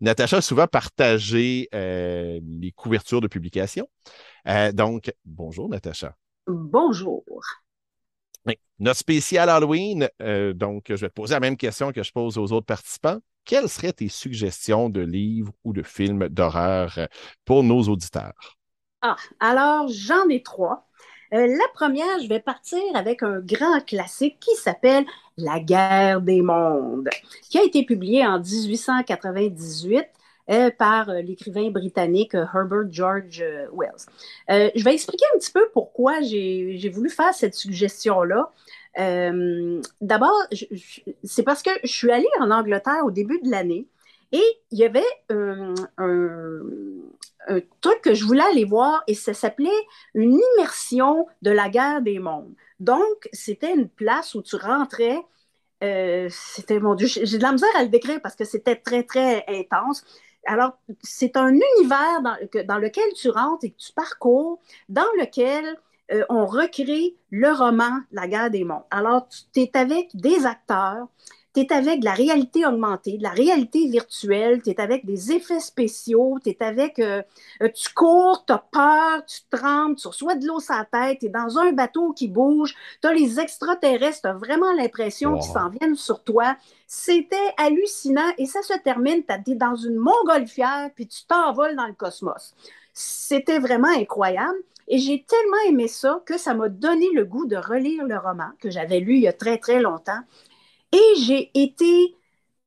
Natacha a souvent partagé les couvertures de publication. donc, bonjour Natacha. Bonjour. Notre spécial Halloween, donc je vais te poser la même question que je pose aux autres participants quelles seraient tes suggestions de livres ou de films d'horreur euh, pour nos auditeurs? Ah, alors j'en ai trois. Euh, la première, je vais partir avec un grand classique qui s'appelle La guerre des mondes, qui a été publié en 1898 euh, par l'écrivain britannique Herbert George Wells. je vais expliquer un petit peu pourquoi j'ai voulu faire cette suggestion-là. Euh, d'abord, c'est parce que je suis allée en Angleterre au début de l'année et il y avait un, truc que je voulais aller voir et ça s'appelait une immersion de la guerre des mondes. Donc, c'était une place où tu rentrais. Euh, c'était, mon Dieu, j'ai de la misère à le décrire parce que c'était très, très intense. Alors, c'est un univers dans, dans, lequel tu rentres et que tu parcours, dans lequel euh, on recrée le roman La guerre des mondes. Alors, tu es avec des acteurs, tu es avec de la réalité augmentée, de la réalité virtuelle, tu es avec des effets spéciaux, tu es avec. Euh, euh, tu cours, tu as peur, tu trembles, tu reçois de l'eau sur la tête, tu es dans un bateau qui bouge, tu as les extraterrestres, tu as vraiment l'impression qu'ils s'en viennent sur toi. C'était hallucinant et ça se termine, tu es dans une montgolfière puis tu t'envoles dans le cosmos. C'était vraiment incroyable. Et j'ai tellement aimé ça que ça m'a donné le goût de relire le roman que j'avais lu il y a très, très longtemps. Et j'ai été,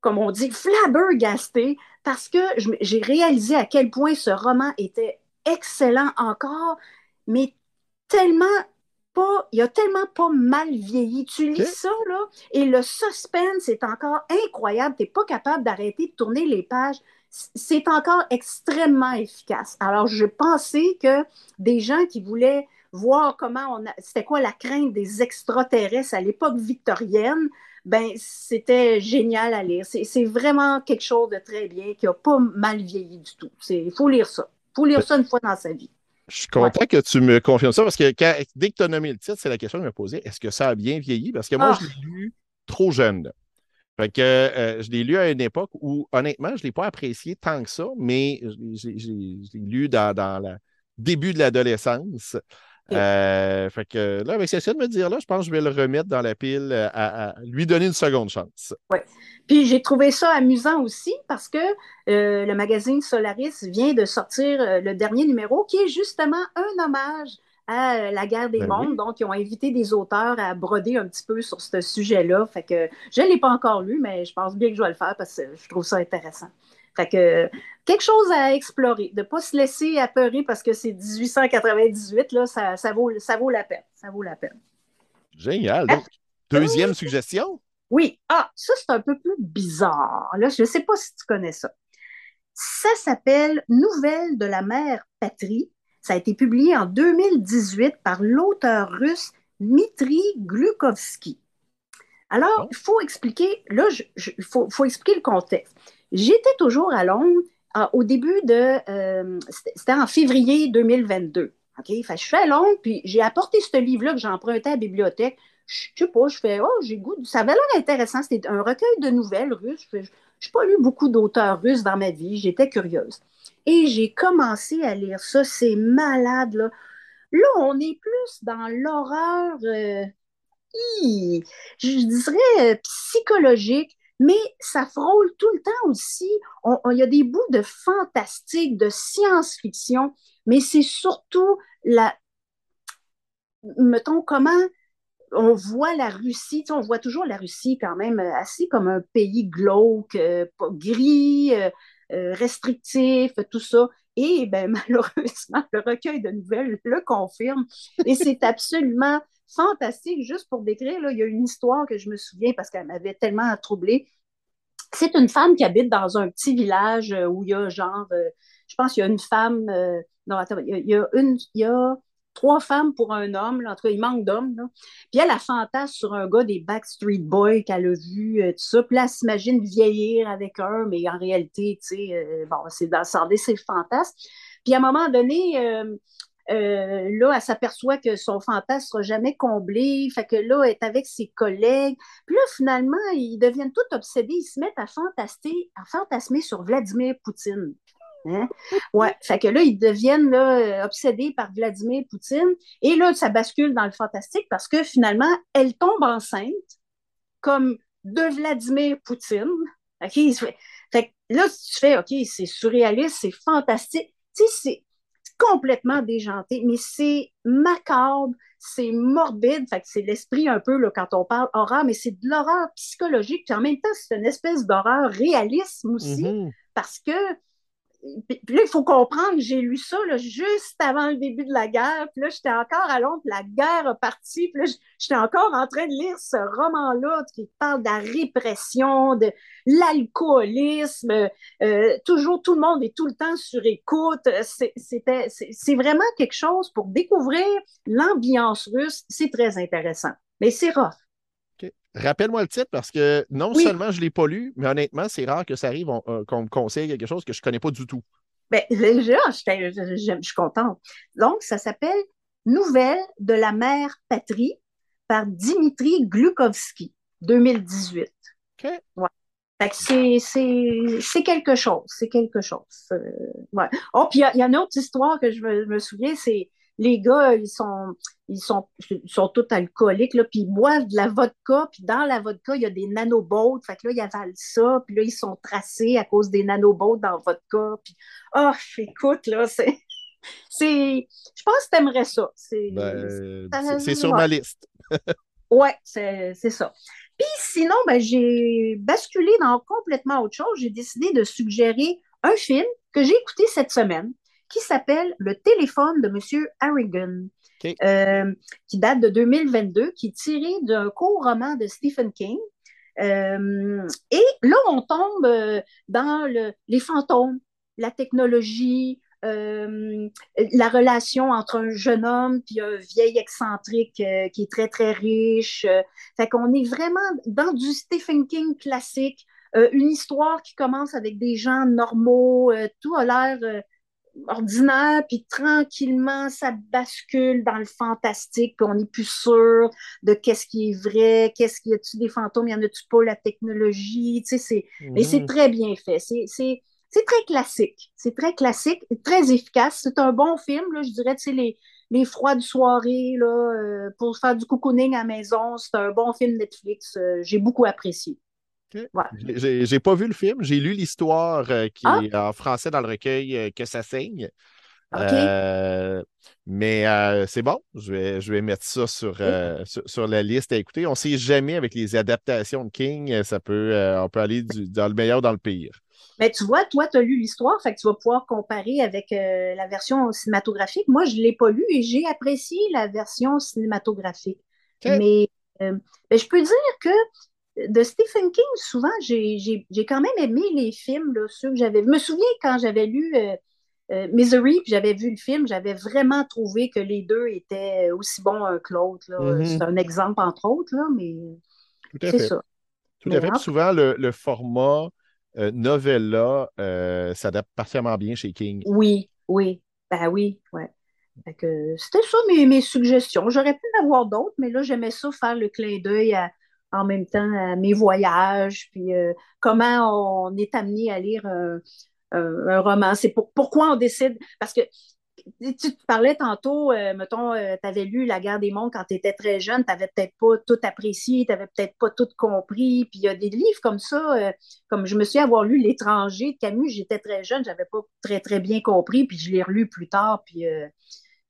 comme on dit, flabbergastée parce que j'ai réalisé à quel point ce roman était excellent encore, mais tellement pas, il a tellement pas mal vieilli. Tu lis ça, là, et le suspense est encore incroyable. Tu n'es pas capable d'arrêter de tourner les pages c'est encore extrêmement efficace. Alors, je pensais que des gens qui voulaient voir comment on c'était quoi la crainte des extraterrestres à l'époque victorienne, ben c'était génial à lire. C'est vraiment quelque chose de très bien qui n'a pas mal vieilli du tout. Il faut lire ça. Il faut lire ça une fois dans sa vie. Je suis content que tu me confirmes ça parce que dès que tu as nommé le titre, c'est la question que je me posais est-ce que ça a bien vieilli? Parce que moi, ah. je l'ai lu trop jeune. Fait que euh, je l'ai lu à une époque où, honnêtement, je ne l'ai pas apprécié tant que ça, mais je l'ai lu dans, le début de l'adolescence. Euh, fait que là, avec ce de me dire là, je pense que je vais le remettre dans la pile euh, à, lui donner une seconde chance. Oui. Puis j'ai trouvé ça amusant aussi parce que le magazine Solaris vient de sortir le dernier numéro qui est justement un hommage à euh, la guerre des ben mondes. Donc, ils ont invité des auteurs à broder un petit peu sur ce sujet-là. Fait que je ne l'ai pas encore lu, mais je pense bien que je vais le faire parce que je trouve ça intéressant. Fait que quelque chose à explorer, de ne pas se laisser apeurer parce que c'est 1898, là, ça, ça, vaut, ça vaut la peine. Ça vaut la peine. Génial. Donc, deuxième suggestion? Oui. Ah, ça, c'est un peu plus bizarre. Là, je ne sais pas si tu connais ça. Ça s'appelle Nouvelles de la mère patrie ça a été publié en 2018 par l'auteur russe Dmitri Glukovsky. Alors, il faut expliquer, là, il faut, expliquer le contexte. J'étais toujours à Londres au début de, euh, c'était en février 2022. OK? je suis à Londres, puis j'ai apporté ce livre-là que j'ai emprunté à la bibliothèque. Je sais pas, je fais, oh, j'ai goût. Ça avait l'air intéressant. C'était un recueil de nouvelles russes. Je n'ai pas lu beaucoup d'auteurs russes dans ma vie. J'étais curieuse. Et j'ai commencé à lire ça. C'est malade, là. Là, on est plus dans l'horreur, euh, je dirais, euh, psychologique, mais ça frôle tout le temps aussi. Il y a des bouts de fantastique, de science-fiction, mais c'est surtout la. Mettons, comment on voit la Russie, on voit toujours la Russie quand même euh, assez comme un pays glauque, gris, euh, restrictif, tout ça. Et ben, malheureusement, le recueil de nouvelles le confirme. Et c'est absolument fantastique. Juste pour décrire, là, il y a une histoire que je me souviens parce qu'elle m'avait tellement troublée. c'est une femme qui habite dans un petit village euh, où il y a genre, euh, je pense qu'il y a une femme, euh, non, attends, il y a, une, il y a trois femmes pour un homme, là, en tout cas, il manque d'hommes. Puis elle a fantasme sur un gars des Backstreet Boys qu'elle a vu, tout ça. Puis là, elle s'imagine vieillir avec un, mais en réalité, tu sais, bon, c'est dans ses fantasmes. Puis à un moment donné, là, elle s'aperçoit que son fantasme sera jamais comblé. Fait que là, elle est avec ses collègues. Puis là, finalement, ils deviennent tous obsédés. Ils se mettent à, fantasmer, sur Vladimir Poutine. Hein? Ouais, fait que là, ils deviennent là, obsédés par Vladimir Poutine. Et là, ça bascule dans le fantastique parce que finalement, elle tombe enceinte comme de Vladimir Poutine. Fait que là, tu fais, OK, c'est surréaliste, c'est fantastique. Tu sais, complètement déjanté, mais c'est macabre, c'est morbide, fait que c'est l'esprit un peu là, quand on parle horreur, mais c'est de l'horreur psychologique, puis en même temps, c'est une espèce d'horreur réalisme aussi, mm-hmm. parce que puis là, il faut comprendre que j'ai lu ça là, juste avant le début de la guerre. Puis là, j'étais encore à Londres, la guerre a parti. Puis là, j'étais encore en train de lire ce roman-là qui parle de la répression, de l'alcoolisme. Euh, toujours, tout le monde est tout le temps sur écoute. C'est vraiment quelque chose pour découvrir l'ambiance russe. C'est très intéressant. Mais c'est rough. Rappelle-moi le titre parce que non seulement je ne l'ai pas lu, mais honnêtement, c'est rare que ça arrive euh, qu'on me conseille quelque chose que je ne connais pas du tout. Bien, déjà, je, suis contente. Donc, ça s'appelle Nouvelles de la mère patrie par Dimitri Glukovski, 2018. OK. c'est quelque chose, c'est quelque chose. Euh, ouais. Oh, puis il y, a une autre histoire que je me souviens, c'est les gars, ils sont, ils sont, ils sont tous alcooliques, là, puis ils boivent de la vodka, puis dans la vodka, il y a des nanoboats, fait que là, ils avalent ça, puis là, ils sont tracés à cause des nanoboats dans la vodka, puis, oh, écoute, là, c'est... C'est, je pense que tu aimerais ça. C'est ben, sur ma liste. ouais, c'est ça. Puis sinon, ben, j'ai basculé dans complètement autre chose. J'ai décidé de suggérer un film que j'ai écouté cette semaine qui s'appelle Le téléphone de M. Harrigan, euh, qui date de 2022, qui est tiré d'un court roman de Stephen King. Euh, et là, on tombe euh, dans le, les fantômes, la technologie, la relation entre un jeune homme puis un vieil excentrique qui est très, très riche. fait qu'on est vraiment dans du Stephen King classique, une histoire qui commence avec des gens normaux, tout a l'air ordinaire, puis tranquillement, ça bascule dans le fantastique, puis on n'est plus sûr de qu'est-ce qui est vrai, qu'est-ce qu'il y a-tu des fantômes, y en a-tu pas, la technologie, tu sais, c'est... Mais c'est mhm. très bien fait, c'est... très classique. C'est très classique, très efficace. C'est un bon film, là, je dirais, tu sais, les, les froides soirées là, euh, pour faire du cocooning à la maison. C'est un bon film Netflix. Euh, j'ai beaucoup apprécié. J'ai pas vu le film, j'ai lu l'histoire euh, qui ah! est en français dans le recueil euh, Que ça saigne. Euh, mais c'est bon, je vais, je vais mettre ça sur, sur, la liste à écouter. On ne sait jamais avec les adaptations de King, ça peut, on peut aller dans le meilleur, dans le pire. Mais tu vois, toi, tu as lu l'histoire, fait que tu vas pouvoir comparer avec la version cinématographique. Moi, je ne l'ai pas lu et j'ai apprécié la version cinématographique. Mais ben, je peux dire que de Stephen King, souvent, j'ai quand même aimé les films, là, ceux que j'avais. Je me souviens quand j'avais lu euh, euh, Misery, puis j'avais vu le film, j'avais vraiment trouvé que les deux étaient aussi bons un que l'autre. Mm-hmm. C'est un exemple, entre autres, là, mais c'est ça. Tout à fait. Souvent, le, format euh, novella s'adapte parfaitement bien chez King. Oui, oui. Ben oui, ouais. C'était ça mes, mes suggestions. J'aurais pu en avoir d'autres, mais là, j'aimais ça faire le clin d'œil à, en même temps à mes voyages, puis euh, comment on est amené à lire un, roman. C'est pourquoi on décide? Parce que tu te parlais tantôt, euh, mettons, euh, tu avais lu La guerre des mondes quand tu étais très jeune, tu n'avais peut-être pas tout apprécié, tu n'avais peut-être pas tout compris. Puis il y a des livres comme ça, comme je me suis avoir lu L'étranger de Camus, j'étais très jeune, j'avais pas très, très bien compris, puis je l'ai relu plus tard, puis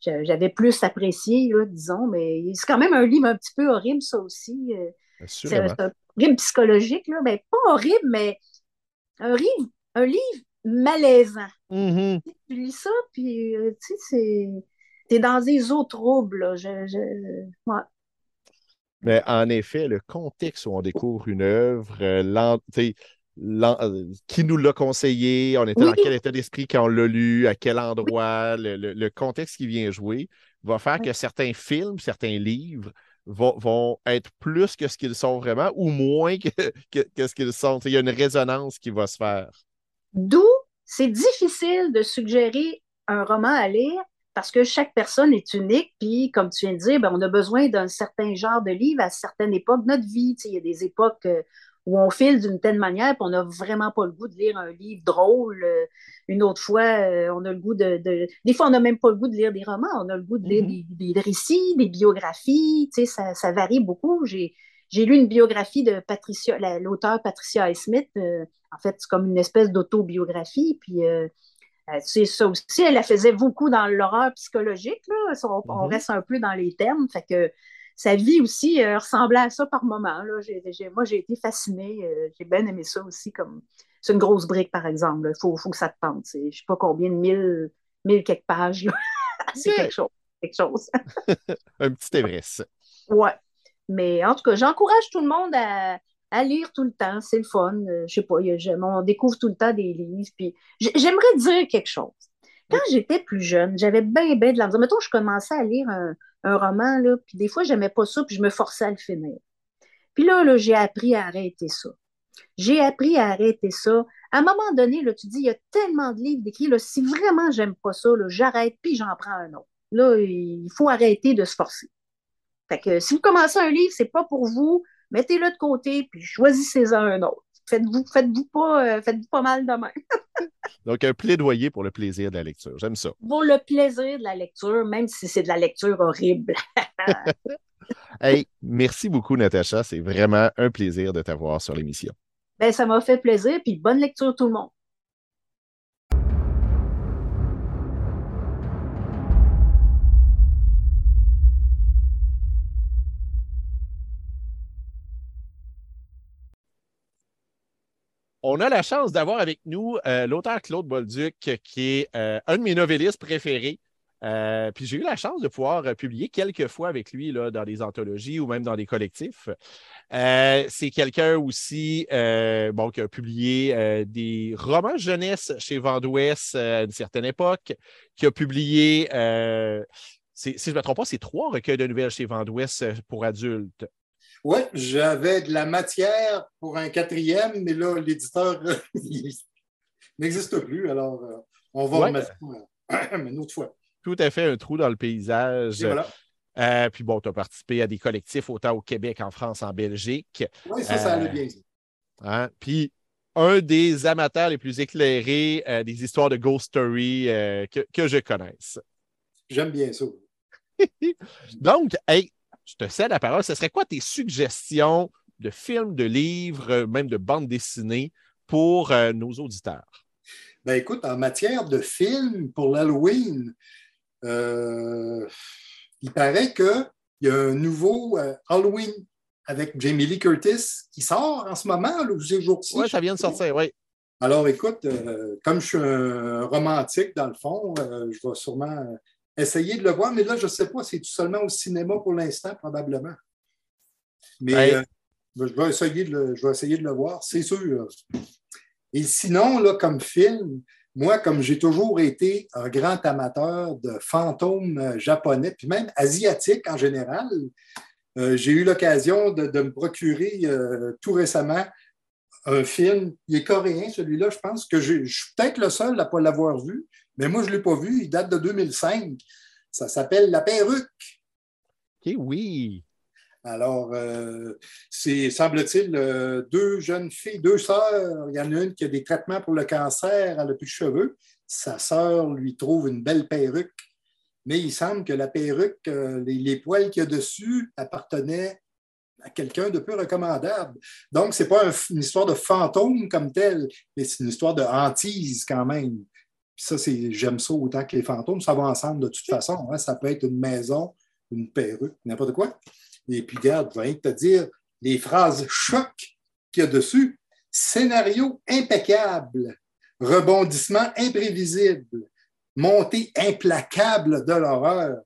j'avais plus apprécié, disons. Mais c'est quand même un livre un petit peu horrible, ça aussi. C'est un livre psychologique, là. Ben, pas horrible, mais un livre, un livre malaisant. Mm-hmm. Tu lis ça, puis euh, tu sais, c'est. T'es dans des eaux troubles, là. Je, Ouais. Mais en effet, le contexte où on découvre une œuvre, euh, qui nous l'a conseillé, on était dans quel état d'esprit quand on l'a lu, à quel endroit, le, contexte qui vient jouer va faire que certains films, certains livres vont, être plus que ce qu'ils sont vraiment ou moins que, ce qu'ils sont. Il y a une résonance qui va se faire. D'où c'est difficile de suggérer un roman à lire parce que chaque personne est unique, puis comme tu viens de dire, ben, on a besoin d'un certain genre de livre à certaines époques de notre vie. il y a des époques euh, où on file d'une telle manière, puis on n'a vraiment pas le goût de lire un livre drôle. Euh, une autre fois, euh, on a le goût de, Des fois, on n'a même pas le goût de lire des romans, on a le goût de lire mm-hmm. des, récits, des biographies. Ça, ça varie beaucoup. J'ai, lu une biographie de Patricia, l'auteur Patricia Smith. en fait, c'est comme une espèce d'autobiographie, puis c'est euh, ça aussi, elle la faisait beaucoup dans l'horreur psychologique. Là. On, mm-hmm. reste un peu dans les termes. Fait que sa vie aussi euh, ressemblait à ça par moments. Là. moi, j'ai été fascinée. Euh, j'ai bien aimé ça aussi. comme C'est une grosse brique, par exemple. Il faut, que ça te tente. Je ne sais pas combien de mille, mille quelques pages. c'est quelque chose. Quelque chose. un petit Everest. Ouais. Mais en tout cas, j'encourage tout le monde à, à lire tout le temps. C'est le fun. Euh, je sais pas, on découvre tout le temps des livres. Puis j'aimerais dire quelque chose. Quand j'étais plus jeune, j'avais bien, bien de la Mettons, je commençais à lire un, roman, là, puis des fois, j'aimais pas ça, puis je me forçais à le finir. Puis là, là j'ai appris à arrêter ça. J'ai appris à arrêter ça. À un moment donné, là, tu dis, il y a tellement de livres d'écrits, si vraiment j'aime pas ça, j'arrête, puis j'en prends un autre. Là, il faut arrêter de se forcer. Fait que si vous commencez un livre, c'est pas pour vous, mettez-le de côté, puis choisissez-en un autre. Faites-vous faites pas, euh, faites pas mal demain. Donc, un plaidoyer pour le plaisir de la lecture. J'aime ça. Pour le plaisir de la lecture, même si c'est de la lecture horrible. hey, merci beaucoup, Natacha. C'est vraiment un plaisir de t'avoir sur l'émission. Ben, ça m'a fait plaisir, puis bonne lecture tout le monde. On a la chance d'avoir avec nous euh, l'auteur Claude Bolduc, qui est euh, un de mes novellistes préférés. Euh, puis j'ai eu la chance de pouvoir publier quelques fois avec lui là, dans des anthologies ou même dans des collectifs. c'est quelqu'un aussi qui a publié des romans jeunesse chez Vendouest à une certaine époque, qui a publié, si je ne me trompe pas, c'est trois recueils de nouvelles chez Vendouest pour adultes. Oui, j'avais de la matière pour un quatrième, mais là, l'éditeur n'existe plus. Alors, euh, on va remettre une autre fois. Tout à fait un trou dans le paysage. Euh, puis bon, tu as participé à des collectifs autant au Québec, en France, en Belgique. Oui, ça, ça allait euh, bien. Hein, puis un des amateurs les plus éclairés des histoires de Ghost Story que, que, je connaisse. J'aime bien ça. Donc, hey, je te cède la parole. Ce serait quoi tes suggestions de films, de livres, même de bandes dessinées pour euh, nos auditeurs? Ben écoute, en matière de films pour l'Halloween, euh, il paraît qu'il y a un nouveau euh, Halloween avec Jamie Lee Curtis qui sort en ce moment, là, ces jours-ci. Oui, ça vient de sortir, oui. Alors écoute, comme je suis un romantique dans le fond, je vais sûrement essayer de le voir, mais là, je ne sais pas, c'est seulement au cinéma pour l'instant, probablement. Mais euh, je, vais essayer de le, je vais essayer de le voir, c'est sûr. Et sinon, là, comme film, moi, comme j'ai toujours été un grand amateur de fantômes japonais, puis même asiatiques en général, euh, j'ai eu l'occasion de, me procurer euh, tout récemment un film. Il est coréen, celui-là, je pense que je suis peut-être le seul à ne pas l'avoir vu. Mais moi, je ne l'ai pas vu. Il date de 2005. Ça s'appelle La perruque. OK, oui. Alors, euh, c'est, semble-t-il, euh, deux jeunes filles, deux sœurs. Il y en a une qui a des traitements pour le cancer, elle n'a plus de cheveux. Sa sœur lui trouve une belle perruque. Mais il semble que la perruque, euh, les, poils qu'il y a dessus appartenaient à quelqu'un de peu recommandable. Donc, ce n'est pas une histoire de fantôme comme tel, mais c'est une histoire de hantise quand même ça, c'est, j'aime ça autant que les fantômes. Ça va ensemble de toute façon. Hein. Ça peut être une maison, une perruque, n'importe quoi. Et puis, regarde, je vais te dire les phrases choc qu'il y a dessus. Scénario impeccable, rebondissement imprévisible, montée implacable de l'horreur,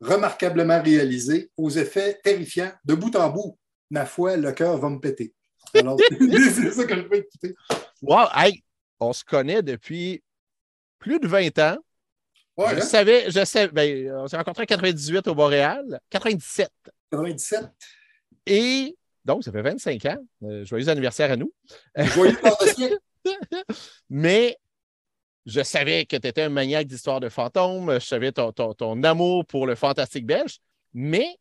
remarquablement réalisé, aux effets terrifiants, de bout en bout. Ma foi, le cœur va me péter. Alors, c'est ça que je vais écouter. Wow, hey, on se connaît depuis plus de 20 ans. Ouais, je hein? savais, je sais, ben, on s'est rencontrés en 98 au Montréal, 97. 97. Et donc, ça fait 25 ans. Euh, joyeux anniversaire à nous. Joyeux. Mais je savais que tu étais un maniaque d'histoire de fantômes. Je savais ton, ton, ton amour pour le fantastique belge. Mais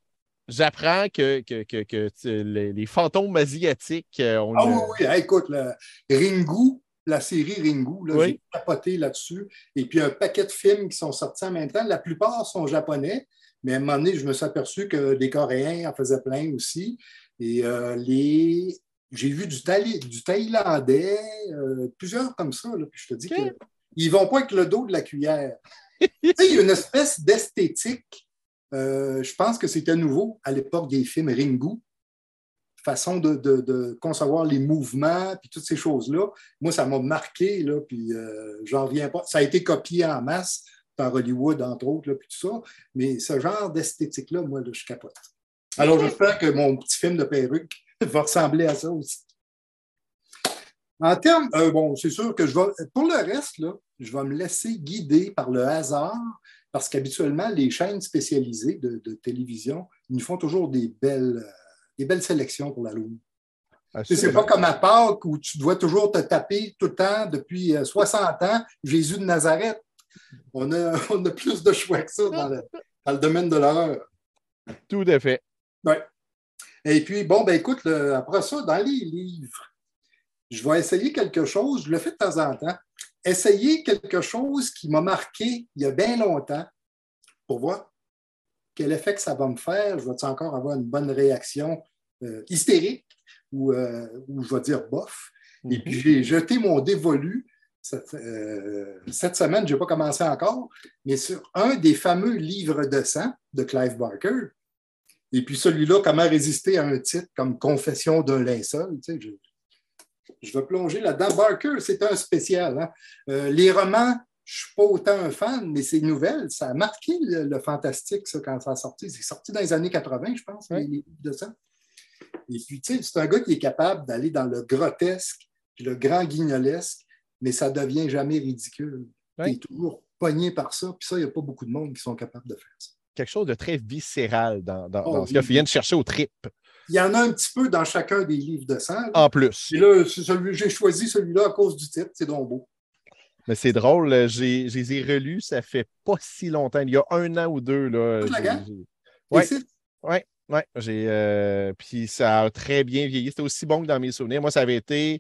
j'apprends que, que, que, que tu- les, les fantômes asiatiques euh, ont Ah oui, oui. Écoute, le Ringu, la série Ringu, Oui. j'ai capoté là-dessus. Et puis, un paquet de films qui sont sortis en même temps. La plupart sont japonais, mais à un moment donné, je me suis aperçu que des Coréens en faisaient plein aussi. Et euh, les... j'ai vu du, Thaï- du Thaïlandais, euh, plusieurs comme ça. là. Puis je te dis Ok. qu'ils ne vont pas avec le dos de la cuillère. tu sais, il y a une espèce d'esthétique. euh, je pense que c'était nouveau à l'époque des films Ringu façon de, de- concevoir les mouvements, puis toutes ces choses-là. Moi, ça m'a marqué, là, puis euh, j'en reviens pas. Ça a été copié en masse par Hollywood, entre autres, là, puis tout ça. Mais ce genre d'esthétique-là, moi, là, je capote. Alors, j'espère que mon petit film de perruque va ressembler à ça aussi. En termes, euh, bon, c'est sûr que je vais, pour le reste, là, je vais me laisser guider par le hasard, parce qu'habituellement, les chaînes spécialisées de, de télévision, ils nous font toujours des belles, euh, des belles sélections pour la Lune. Tu sais, C'est pas comme à Pâques où tu dois toujours te taper tout le temps depuis euh, 60 ans Jésus de Nazareth. On a, on a plus de choix que ça dans le, dans le domaine de l'horreur. Tout à fait. Ouais. Et puis, bon, ben écoute, le- après ça, dans les livres, je vais essayer quelque chose, je le fais de temps en temps, essayer quelque chose qui m'a marqué il y a bien longtemps pour voir quel effet que ça va me faire? Je vais encore avoir une bonne réaction euh, hystérique ou, euh, ou je vais dire bof? Et puis, j'ai jeté mon dévolu. Cette, euh, cette semaine, je n'ai pas commencé encore, mais sur un des fameux livres de sang de Clive Barker. Et puis celui-là, comment résister à un titre comme Confession d'un linceul. Tu sais, je, je vais plonger là-dedans. Barker, c'est un spécial. hein. Euh, les romans, je ne suis pas autant un fan, mais ces nouvelles, ça a marqué le, le fantastique, ça, quand ça a sorti. C'est sorti dans les années 80, je pense, Ouais. les, livres de sang. Et puis, tu sais, c'est un gars qui est capable d'aller dans le grotesque, puis le grand guignolesque, mais ça ne devient jamais ridicule. Ouais. Il est toujours pogné par ça, puis ça, il n'y a pas beaucoup de monde qui sont capables de faire ça. Quelque chose de très viscéral dans, dans, Oh, dans ce qu'il vient de chercher au trip. Il y en a un petit peu dans chacun des livres de sang. là. En plus. Et là, c'est celui- j'ai choisi celui-là à cause du titre, c'est donc beau. Mais c'est drôle, euh, j'ai, je les ai relus, ça fait pas si longtemps. Il y a un an ou deux. Là, Oui, j'ai. euh, puis ça a très bien vieilli. C'était aussi bon que dans mes souvenirs. Moi, ça avait été.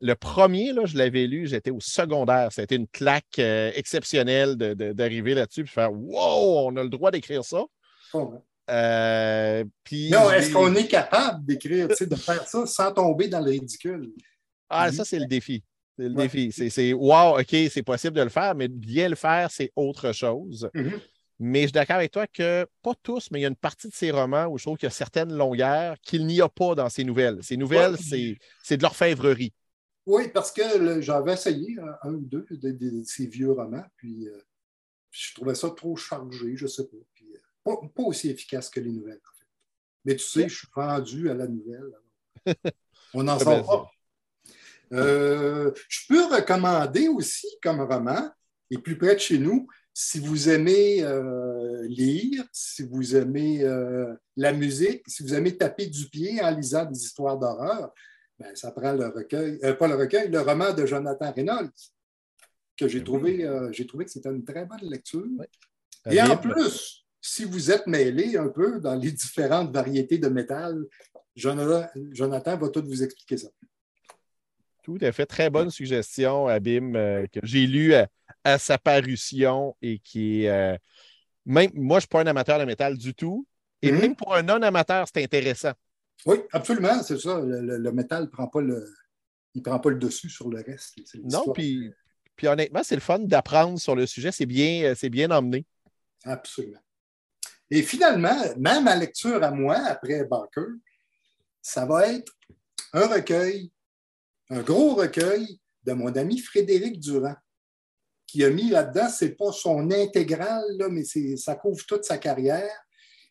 Le premier, là, je l'avais lu, j'étais au secondaire. C'était une claque euh, exceptionnelle de- de- d'arriver là-dessus et faire Wow, on a le droit d'écrire ça. bon, hein. Euh, puis Non, est-ce qu'on est capable d'écrire, de faire ça sans tomber dans le ridicule? Ah, ça, c'est le défi. C'est le Ouais. défi. C'est, wow, OK, c'est possible de le faire, mais bien le faire, c'est autre chose. Mhm. Mais je suis d'accord avec toi que, pas tous, mais il y a une partie de ces romans où je trouve qu'il y a certaines longueurs qu'il n'y a pas dans ces nouvelles. Ces nouvelles, Ouais. c'est, de l'orfèvrerie. Oui, parce que j'avais essayé un, un ou deux de, de- de ces vieux romans, puis euh, je trouvais ça trop chargé, je ne sais pas. Puis, euh, pas, pas aussi efficace que les nouvelles, en fait. Mais tu sais, je suis vendu à la nouvelle. alors. On n'en sort pas. Euh, je peux recommander aussi comme roman, et plus près de chez nous, si vous aimez euh, lire, si vous aimez euh, la musique, si vous aimez taper du pied en lisant des histoires d'horreur, ben, ça prend le recueil, pas le recueil, le roman de Jonathan Reynolds, que j'ai Ben trouvé, j'ai trouvé que c'était une très bonne lecture. Et en plus, si vous êtes mêlé un peu dans les différentes variétés de métal, Jonathan, Jonathan va tout vous expliquer ça. Tout à fait. Très bonne suggestion, Abim, euh, que j'ai lu à, à sa parution et qui est. euh, même, moi, je ne suis pas un amateur de métal du tout. Et Mhm. même pour un non-amateur, c'est intéressant. Oui, absolument, c'est ça. Le, le- le métal ne prend, pas le, il prend pas le dessus sur le reste. Non, puis, puis honnêtement, c'est le fun d'apprendre sur le sujet. C'est bien, euh, c'est bien emmené. Absolument. Et finalement, même ma lecture à moi, après Barker, ça va être un recueil, un gros recueil de mon ami Frédéric Durand, qui a mis là-dedans, ce n'est pas son intégral, là, mais c'est- ça couvre toute sa carrière.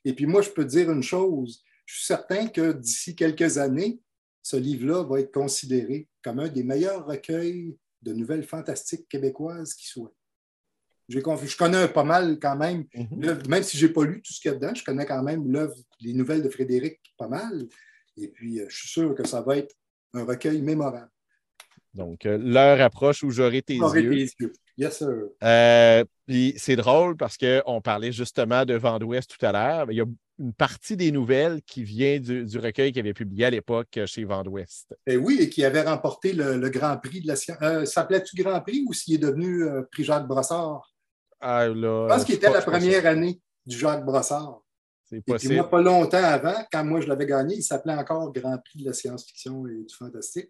Et puis moi, je peux te dire une chose, je suis certain que d'ici quelques années, ce livre-là va être considéré comme un des meilleurs recueils de nouvelles fantastiques québécoises qui soit. Je connais pas mal quand même, mm-hmm. même si je n'ai pas lu tout ce qu'il y a dedans, je connais quand même l'œuvre, les nouvelles de Frédéric pas mal. Et puis, euh, je suis sûr que ça va être un recueil mémorable. Donc, euh, l'heure approche où j'aurai tes yeux. Yes, sir. Euh, puis c'est drôle parce qu'on parlait justement de Vent d'Ouest tout à l'heure. Il y a une partie des nouvelles qui vient du, recueil qu'il avait publié à l'époque chez Vent d'Ouest. Et eh oui, et qui avait remporté le, Grand Prix de la science. Euh, S'appelait-tu Grand Prix ou s'il est devenu prix Jacques Brossard? Ah, là, je pense qu'il était la première année du Jacques Brossard. C'est possible. Et puis pas longtemps avant, quand moi je l'avais gagné, il s'appelait encore Grand Prix de la science-fiction et du fantastique.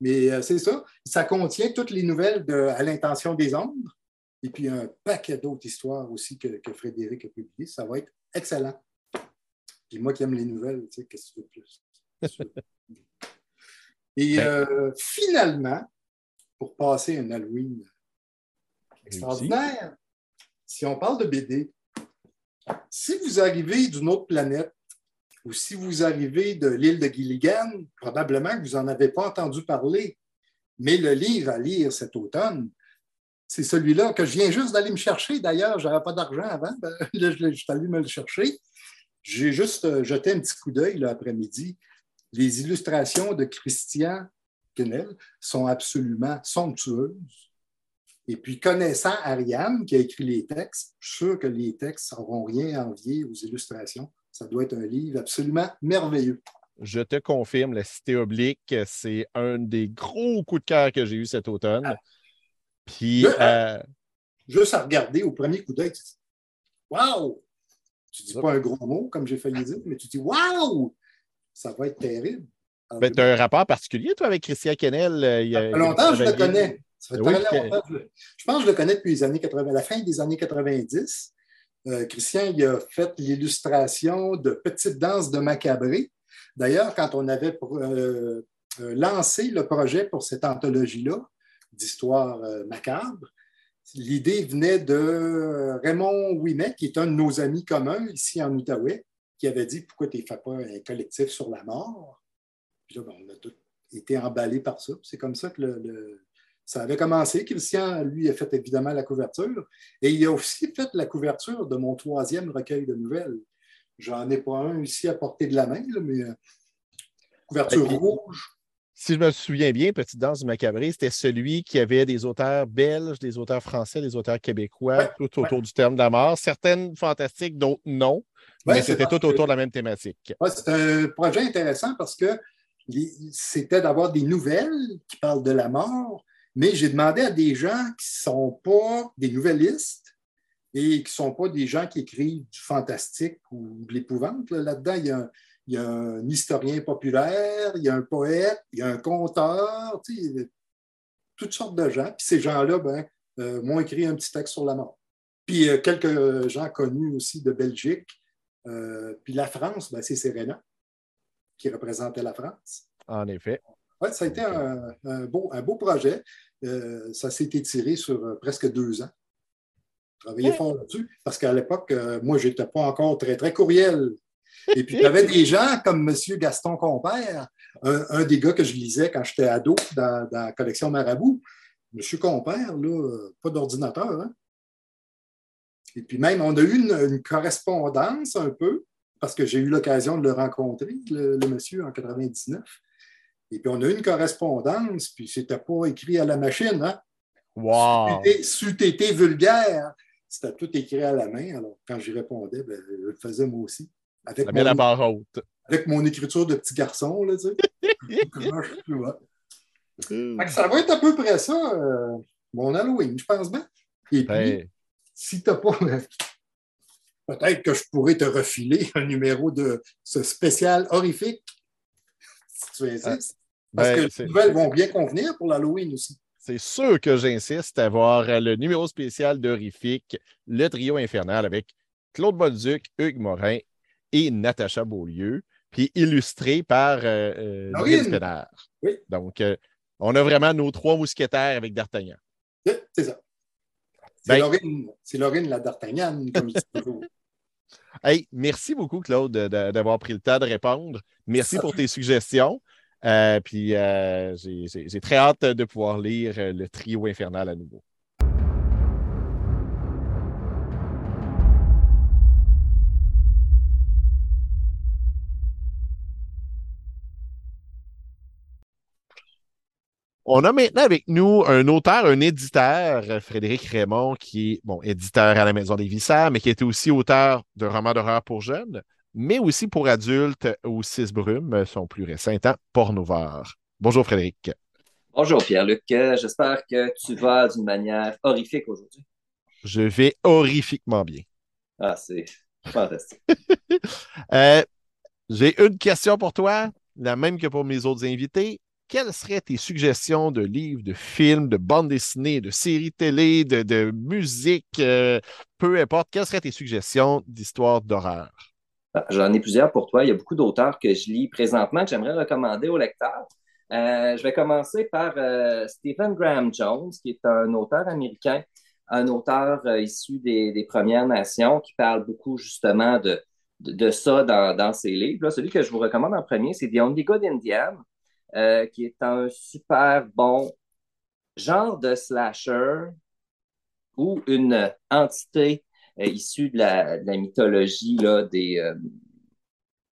Mais euh, c'est ça. Ça contient toutes les nouvelles de À l'intention des ombres et puis un paquet d'autres histoires aussi que, Frédéric a publiées. Ça va être excellent. Puis moi qui aime les nouvelles, tu sais, qu'est-ce que tu veux plus? et ben. euh, finalement, pour passer un Halloween extraordinaire, si on parle de BD, si vous arrivez d'une autre planète ou si vous arrivez de l'île de Gilligan, probablement que vous n'en avez pas entendu parler. Mais le livre à lire cet automne, c'est celui-là que je viens juste d'aller me chercher. D'ailleurs, je n'avais pas d'argent avant. Ben, je suis allé me le chercher. J'ai juste euh, jeté un petit coup d'œil l'après-midi. Les illustrations de Christian Kennel sont absolument somptueuses. Et puis, connaissant Ariane, qui a écrit les textes, je suis sûr que les textes n'auront rien à envier aux illustrations. Ça doit être un livre absolument merveilleux. Je te confirme, La Cité oblique, c'est un des gros coups de cœur que j'ai eu cet automne. Ah. Puis. Euh, juste à regarder au premier coup d'œil, tu dis Waouh! Tu dis pas un gros mot, comme j'ai failli dire, mais tu dis Waouh! Ça va être terrible. Ben, tu as un rapport particulier, toi, avec Christian Kennel? Euh, il y a, longtemps, je le connais. Ça fait très longtemps. Je pense que je le connais depuis les années 80, la fin des années 90. Euh, Christian il a fait l'illustration de Petites danses de Macabré. D'ailleurs, quand on avait euh, euh, lancé le projet pour cette anthologie-là d'histoire macabre, l'idée venait de Raymond Ouimet, qui est un de nos amis communs ici en Outaouais, qui avait dit Pourquoi tu ne fais pas un collectif sur la mort? Puis là, ben, on a tout été emballés par ça. C'est comme ça que le, ça avait commencé. Christian, lui, a fait évidemment la couverture. Et il a aussi fait la couverture de mon troisième recueil de nouvelles. J'en ai pas un ici à portée de la main, mais euh, couverture rouge. Si je me souviens bien, Petite Danse du Macabré, c'était celui qui avait des auteurs belges, des auteurs français, des auteurs québécois, tout autour du terme de la mort. Certaines fantastiques, d'autres non, mais c'était tout autour de la même thématique. c'est un projet intéressant parce que c'était d'avoir des nouvelles qui parlent de la mort, mais j'ai demandé à des gens qui ne sont pas des nouvellistes et qui ne sont pas des gens qui écrivent du fantastique ou de l'épouvante. Là-dedans, il, y a un historien populaire, il y a un poète, il y a un conteur, toutes sortes de gens. Puis ces gens-là ben, euh, m'ont écrit un petit texte sur la mort. Puis euh, quelques gens connus aussi de Belgique. Euh, puis la France, ben, c'est Serena qui représentait la France. En effet. Oui, ça a été un, beau, un beau projet. Euh, ça s'est étiré sur euh, presque deux ans. Travaillé fort là-dessus, parce qu'à l'époque, euh, moi, je n'étais pas encore très, très courriel. Et puis, il y avait des gens comme M. Gaston Compère, un, des gars que je lisais quand j'étais ado dans, la collection Marabout. M. Compère, là, pas d'ordinateur. Hein? Et puis même, on a eu une, correspondance un peu, parce que j'ai eu l'occasion de le rencontrer, le, le monsieur, en 99. Et puis, on a eu une correspondance, puis c'était pas écrit à la machine. Hein? Wow! C'eût vulgaire. C'était tout écrit à la main. Alors, quand j'y répondais, ben, je le faisais moi aussi. Avec mon, la barre haute. Avec mon écriture de petit garçon, là, tu sais. ça va être à peu près ça, euh, mon Halloween, je pense bien. Et puis, ben. si tu n'as pas. Peut-être que je pourrais te refiler un numéro de ce spécial horrifique si tu insistes. Parce ben, que les nouvelles vont bien convenir pour l'Halloween aussi. C'est sûr que j'insiste à voir le numéro spécial d'Horrifique, le trio infernal avec Claude Bolduc, Hugues Morin et Natacha Beaulieu, puis illustré par euh, euh oui. Donc, euh, on a vraiment nos trois mousquetaires avec D'Artagnan. C'est ça. C'est ben, Laurine, la D'Artagnan, comme il dit toujours. Hey, merci beaucoup, Claude, d'avoir pris le temps de répondre. Merci pour tes suggestions. Puis j'ai très hâte de pouvoir lire le trio infernal à nouveau. On a maintenant avec nous un auteur, un éditeur, Frédéric Raymond, qui est bon, éditeur à la Maison des Vissères, mais qui était aussi auteur de romans d'horreur pour jeunes, mais aussi pour adultes ou Six Brumes, son plus récent étant Pornovore. Bonjour Frédéric. Bonjour Pierre-Luc. J'espère que tu vas d'une manière horrifique aujourd'hui. Je vais horrifiquement bien. Ah, c'est fantastique. Euh, j'ai une question pour toi, la même que pour mes autres invités quelles seraient tes suggestions de livres, de films, de bandes dessinées, de séries télé, de, musique, euh, peu importe, quelles seraient tes suggestions d'histoires d'horreur? Ah, j'en ai plusieurs pour toi. Il y a beaucoup d'auteurs que je lis présentement que j'aimerais recommander aux lecteurs. Euh, je vais commencer par euh, Stephen Graham Jones, qui est un auteur américain, un auteur issu des, Premières Nations qui parle beaucoup justement de, ça dans, ses livres. celui que je vous recommande en premier, c'est The Only Good Indian. Euh, qui est un super bon genre de slasher ou une entité euh, issue de la, mythologie là, des, euh,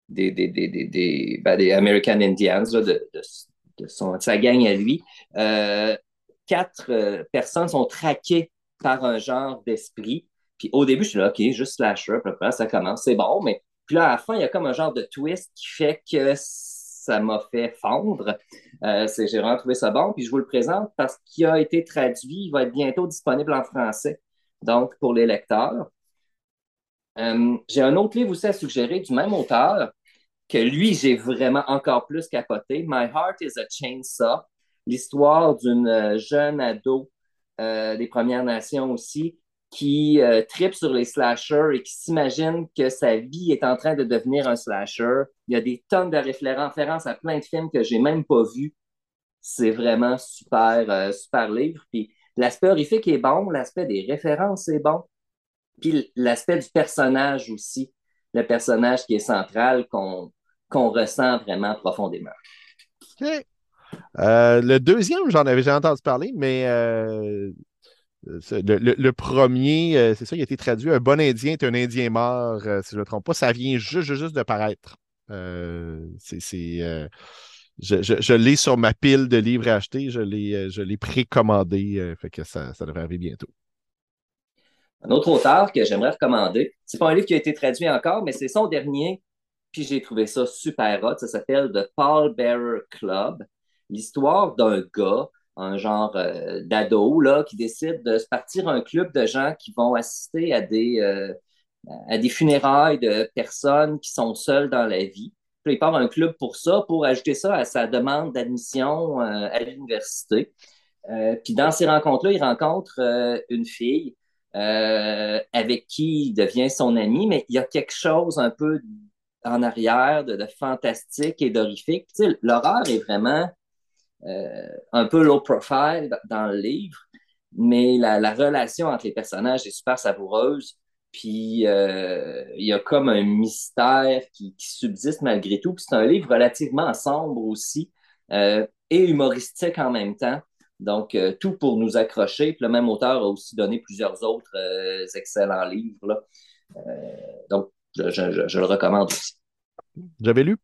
des, des, ben, American Indians, de, son, sa gang à lui. quatre personnes sont traquées par un genre d'esprit. Puis au début, je suis là, OK, juste slasher, après, ça commence, c'est bon, mais puis là, à la fin, il y a comme un genre de twist qui fait que ça m'a fait fondre. Euh, j'ai vraiment trouvé ça bon. Puis je vous le présente parce qu'il a été traduit. Il va être bientôt disponible en français, donc pour les lecteurs. Euh, j'ai un autre livre aussi à suggérer du même auteur que lui, j'ai vraiment encore plus capoté. My Heart is a Chainsaw, l'histoire d'une jeune ado euh, des Premières Nations aussi, qui euh, tripe sur les slashers et qui s'imagine que sa vie est en train de devenir un slasher. Il y a des tonnes de références à plein de films que j'ai même pas vus. C'est vraiment super, euh, super livre. Puis l'aspect horrifique est bon, l'aspect des références est bon. Puis l'aspect du personnage aussi, le personnage qui est central, qu'on ressent vraiment profondément. OK. Euh, le deuxième, j'en avais déjà entendu parler, mais le, premier, euh, c'est ça, il a été traduit. Un bon Indien est un Indien mort, euh, si je ne me trompe pas. Ça vient juste, juste de paraître. Euh, c'est, je, l'ai sur ma pile de livres à acheter. Je l'ai, je l'ai précommandé. fait que ça, ça devrait arriver bientôt. Un autre auteur que j'aimerais recommander, c'est pas un livre qui a été traduit encore, mais c'est son dernier. Puis j'ai trouvé ça super hot. Ça s'appelle The Paul Bearer Club. L'histoire d'un gars un genre euh, d'ado là, qui décide de se partir un club de gens qui vont assister à des, euh, à des funérailles de personnes qui sont seules dans la vie. Puis il part un club pour ça, pour ajouter ça à sa demande d'admission euh, à l'université. puis dans ces rencontres-là, il rencontre une fille avec qui il devient son ami, mais il y a quelque chose un peu en arrière de, fantastique et d'horrifique. L'horreur est vraiment euh, un peu low profile dans le livre, mais la, relation entre les personnages est super savoureuse. Puis euh, il y a comme un mystère qui, subsiste malgré tout. Puis c'est un livre relativement sombre aussi euh, et humoristique en même temps. Donc, tout pour nous accrocher. Puis le même auteur a aussi donné plusieurs autres excellents livres. donc, je, le recommande aussi. J'avais lu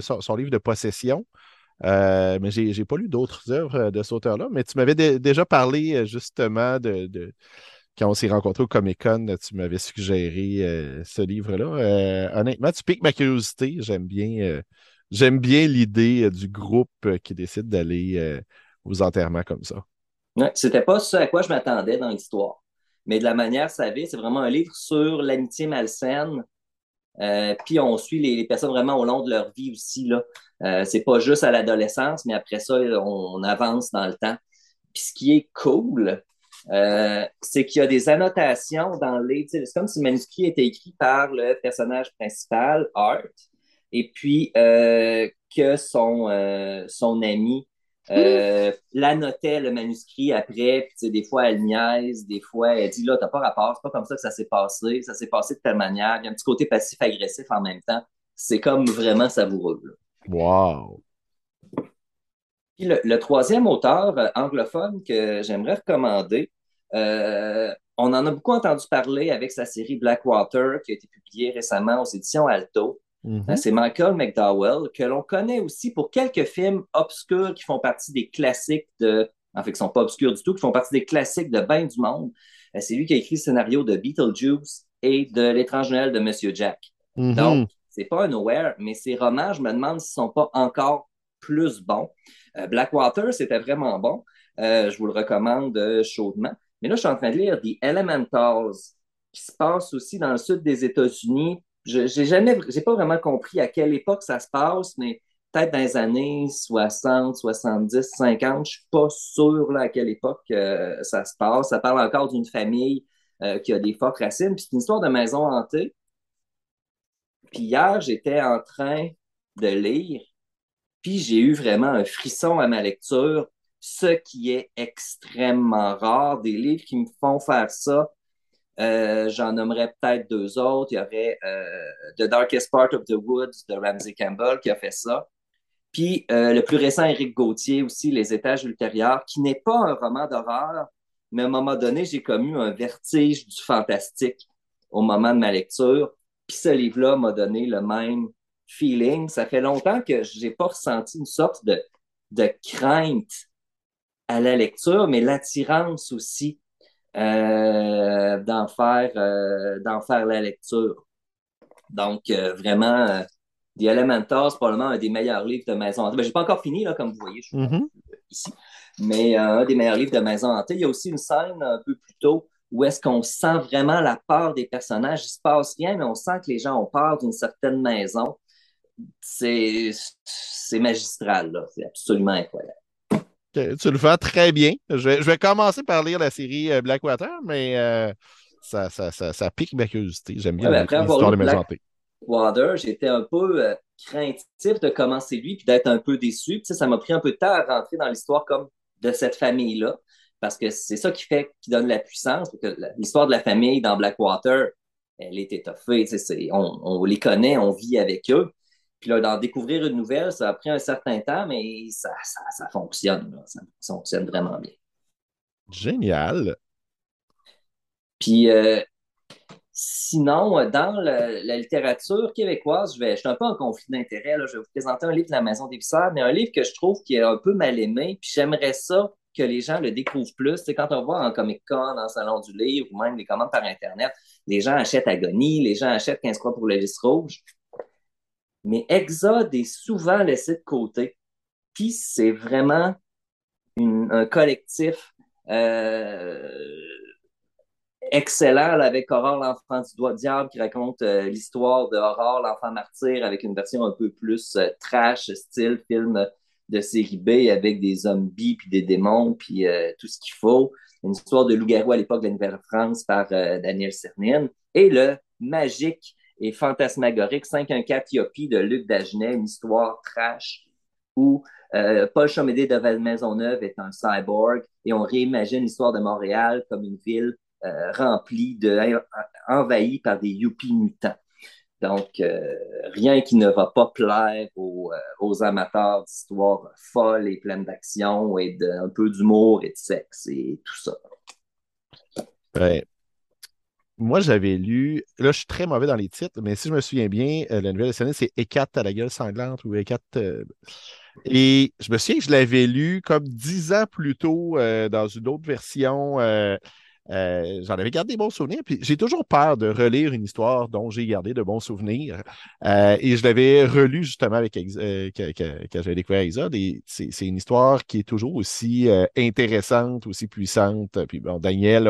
son, livre de possession. Euh, mais je n'ai pas lu d'autres œuvres euh, de cet auteur-là. Mais tu m'avais déjà parlé euh, justement de, quand on s'est rencontrés au Comic Con, tu m'avais suggéré ce livre-là. honnêtement, tu piques ma curiosité. J'aime bien, j'aime bien l'idée du groupe qui décide d'aller aux enterrements comme ça. Ouais, c'était pas ce à quoi je m'attendais dans l'histoire. Mais de la manière ça c'est vraiment un livre sur l'amitié malsaine. puis on suit les, personnes vraiment au long de leur vie aussi. Euh, c'est pas juste à l'adolescence, mais après ça, on, avance dans le temps. Puis ce qui est cool, euh, c'est qu'il y a des annotations dans les. C'est comme si le manuscrit était écrit par le personnage principal, Art, et puis euh, que son, son ami l'annotait le manuscrit après, puis des fois elle niaise, des fois elle dit là, t'as pas rapport, c'est pas comme ça que ça s'est passé, ça s'est passé de telle manière, il y a un petit côté passif-agressif en même temps. C'est comme vraiment savoureux. Wow! Puis le, troisième auteur euh, anglophone que j'aimerais recommander, euh, on en a beaucoup entendu parler avec sa série Blackwater qui a été publiée récemment aux éditions Alto. Mm-hmm. C'est Michael McDowell, que l'on connaît aussi pour quelques films obscurs qui font partie des classiques de. En fait, qui ne sont pas obscurs du tout, qui font partie des classiques de Bain du Monde. C'est lui qui a écrit le scénario de Beetlejuice et de L'étrange Noël de Monsieur Jack. Mm-hmm. Donc, c'est pas un nowhere, mais ces romans, je me demande s'ils ne sont pas encore plus bons. Euh, Blackwater, c'était vraiment bon. Euh, je vous le recommande euh, chaudement. Mais là, je suis en train de lire The Elementals, qui se passe aussi dans le sud des États-Unis. Je n'ai jamais, j'ai pas vraiment compris à quelle époque ça se passe, mais peut-être dans les années 60, 70, 50. Je suis pas sûr là, à quelle époque ça se passe. Ça parle encore d'une famille qui a des fortes racines. Puis c'est une histoire de maison hantée. Puis hier, j'étais en train de lire, puis j'ai eu vraiment un frisson à ma lecture, ce qui est extrêmement rare. Des livres qui me font faire ça, euh, j'en nommerais peut-être deux autres. Il y aurait euh, The Darkest Part of the Woods de Ramsey Campbell qui a fait ça. Puis euh, le plus récent, Éric Gauthier aussi, Les étages ultérieurs, qui n'est pas un roman d'horreur, mais à un moment donné, j'ai commu un vertige du fantastique au moment de ma lecture. Puis ce livre-là m'a donné le même feeling. Ça fait longtemps que je n'ai pas ressenti une sorte de, de crainte à la lecture, mais l'attirance aussi euh, d'en faire, euh, faire la lecture. Donc, euh, vraiment, The Elementals, c'est probablement un des meilleurs livres de maison hantée. Ben, je n'ai pas encore fini, là, comme vous voyez, je suis mm-hmm. ici. Mais un des meilleurs livres de maison hantée. Il y a aussi une scène un peu plus tôt où est-ce qu'on sent vraiment la peur des personnages. Il ne se passe rien, mais on sent que les gens ont peur d'une certaine maison. C'est magistral. C'est absolument incroyable. Tu le fais très bien. Je vais, commencer par lire la série euh, Blackwater, mais euh, ça, ça, pique ma curiosité. J'aime bien l'histoire de Blackwater, j'étais un peu euh, craintif de commencer lui puis d'être un peu déçu. ça m'a pris un peu de temps à rentrer dans l'histoire comme de cette famille-là parce que c'est ça qui fait, qui donne la puissance. L'histoire de la famille dans Blackwater, elle est étoffée. On, on, les connaît, on vit avec eux. Puis là, d'en découvrir une nouvelle, ça a pris un certain temps, mais ça, ça, fonctionne. Ça, fonctionne vraiment bien. Génial. Puis euh, sinon, dans la littérature québécoise, je, vais, je suis un peu en conflit d'intérêt. Je vais vous présenter un livre de la Maison des Visseurs, mais un livre que je trouve qui est un peu mal aimé. Puis j'aimerais ça que les gens le découvrent plus. C'est quand on voit en Comic-Con, en Salon du Livre, ou même les commandes par Internet, les gens achètent Agonie, les gens achètent 15 croix pour le lys rouge. Mais Exode est souvent laissé de côté. Puis c'est vraiment un collectif euh, excellent avec Aurore, l'enfant du doigt diable, qui raconte euh, l'histoire de Aurore, l'enfant martyr, avec une version un peu plus euh, trash, style film de série B avec des zombies, puis des démons, puis tout ce qu'il faut. Une histoire de loup-garou à l'époque de la Nouvelle-France par Daniel Cernin. Et le magique et fantasmagorique 514 Yopi de Luc Dagenet, une histoire trash où euh, Paul Chomédé de Val-Maisonneuve est un cyborg et on réimagine l'histoire de Montréal comme une ville remplie de envahie par des Yuppies mutants. Donc, euh, rien qui ne va pas plaire aux, euh, amateurs d'histoires folles et pleines d'action et d'un peu d'humour et de sexe et tout ça. Ouais. Moi, j'avais lu, là, je suis très mauvais dans les titres, mais si je me souviens bien, euh, la nouvelle scène, c'est Ekat à la gueule sanglante ou Ekat. et je me souviens que je l'avais lu comme dix ans plus tôt dans une autre version euh, j'en avais gardé des bons souvenirs. Puis j'ai toujours peur de relire une histoire dont j'ai gardé de bons souvenirs. Euh, et je l'avais relu justement avec euh, quand, j'avais découvert Exode. Et c'est une histoire qui est toujours aussi intéressante, aussi puissante. Puis bon, Daniel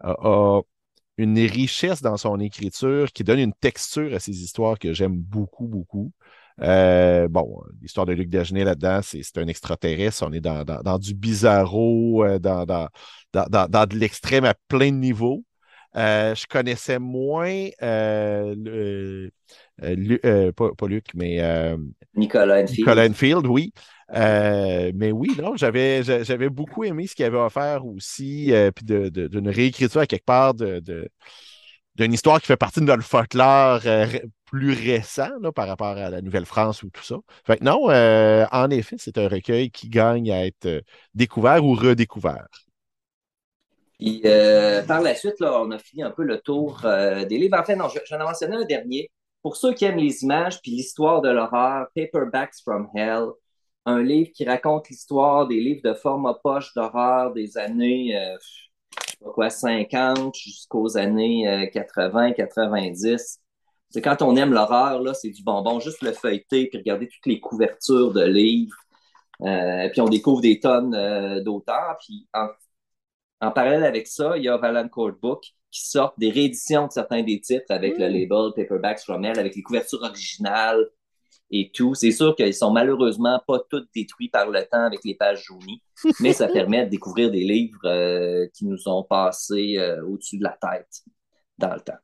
a, une richesse dans son écriture qui donne une texture à ses histoires que j'aime beaucoup, beaucoup. bon, l'histoire de Luc Dagenet là-dedans, c'est un extraterrestre. On est dans, dans du bizarro, dans, dans, dans, de l'extrême à plein de niveaux. Euh, je connaissais moins euh, euh, pas, Luc, mais Nicolas Enfield. Nicolas Enfield, oui. Mais oui, non, j'avais, j'avais beaucoup aimé ce qu'il avait offert aussi, puis d'une réécriture à quelque part de, d'une histoire qui fait partie de notre folklore euh, plus récent par rapport à la Nouvelle-France ou tout ça. Fait que non, euh, en effet, c'est un recueil qui gagne à être euh, découvert ou redécouvert. par la suite, là, on a fini un peu le tour des livres. En fait, non, j'en ai mentionné un dernier. Pour ceux qui aiment les images puis l'histoire de l'horreur, Paperbacks from Hell, un livre qui raconte l'histoire des livres de format poche d'horreur des années quoi, 50 jusqu'aux années 80, euh, 90. C'est quand on aime l'horreur, là, c'est du bonbon. Juste le feuilleter puis regarder toutes les couvertures de livres. Euh, puis on découvre des tonnes euh, d'auteurs. Puis en, parallèle avec ça, il y a Valancourt Book qui sort des rééditions de certains des titres avec le mm. label Paperbacks from Hell, avec les couvertures originales et tout. C'est sûr qu'ils sont malheureusement pas tous détruits par le temps avec les pages jaunies, mais ça permet de découvrir des livres euh, qui nous ont passé euh, au-dessus de la tête dans le temps.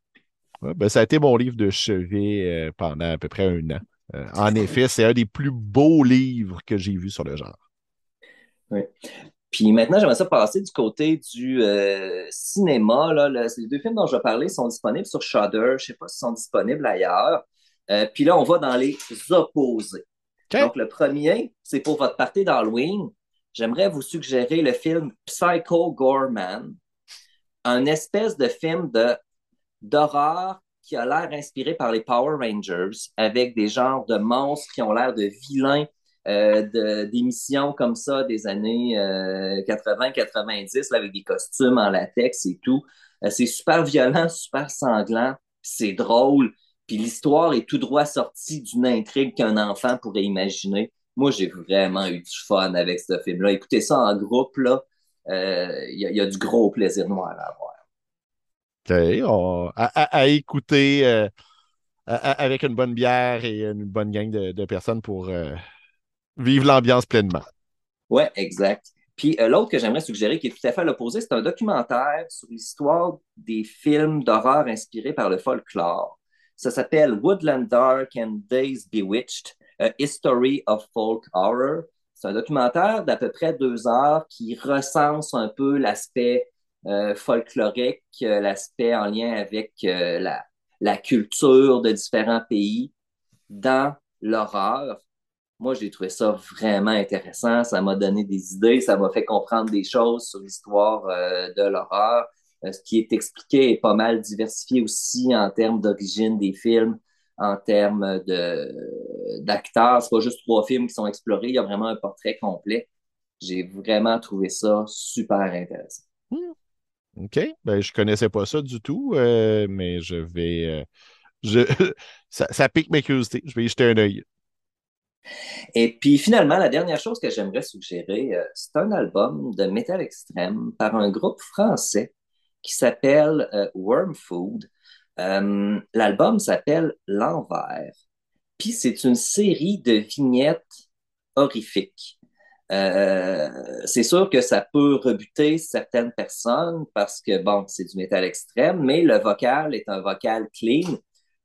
ben, ça a été mon livre de chevet euh, pendant à peu près un an. en effet, c'est un des plus beaux livres que j'ai vus sur le genre. Oui. Puis maintenant, j'aimerais ça passer du côté du cinéma. Là. les deux films dont je vais parler sont disponibles sur Shudder. Je ne sais pas s'ils sont disponibles ailleurs. Euh, puis là, on va dans les opposés. Donc, le premier, c'est pour votre partie d'Halloween. J'aimerais vous suggérer le film Psycho Gorman, un espèce de film de, d'horreur qui a l'air inspiré par les Power Rangers, avec des genres de monstres qui ont l'air de vilains euh, d'émissions comme ça des années 80-90, euh, avec des costumes en latex et tout. c'est super violent, super sanglant, c'est drôle. Puis l'histoire est tout droit sortie d'une intrigue qu'un enfant pourrait imaginer. Moi, j'ai vraiment eu du fun avec ce film-là. Écoutez ça en groupe, là. Euh, il y, a du gros plaisir noir à avoir. OK. à, écouter euh, avec une bonne bière et une bonne gang de, personnes pour euh, vivre l'ambiance pleinement. Oui, exact. Puis l'autre que j'aimerais suggérer, qui est tout à fait à l'opposé, c'est un documentaire sur l'histoire des films d'horreur inspirés par le folklore. Ça s'appelle Woodland Dark and Days Bewitched, A History of Folk Horror. C'est un documentaire d'à peu près deux heures qui recense un peu l'aspect euh, folklorique, euh, l'aspect en lien avec euh, la, la culture de différents pays dans l'horreur. Moi, j'ai trouvé ça vraiment intéressant. Ça m'a donné des idées, ça m'a fait comprendre des choses sur l'histoire de l'horreur. Euh, ce qui est expliqué est pas mal diversifié aussi en termes d'origine des films, en termes d'acteurs. C'est pas juste trois films qui sont explorés, il y a vraiment un portrait complet. J'ai vraiment trouvé ça super intéressant. Hmm. OK. Ben, je connaissais pas ça du tout, euh, mais je vais. Euh, je, ça, pique mes curiosités. Je vais y jeter un œil. Et puis finalement, la dernière chose que j'aimerais suggérer, c'est un album de métal extrême par un groupe français qui s'appelle euh, Worm Food. Euh, l'album s'appelle L'Envers. Puis c'est une série de vignettes horrifiques. Euh, c'est sûr que ça peut rebuter certaines personnes parce que, bon, c'est du métal extrême, mais le vocal est un vocal clean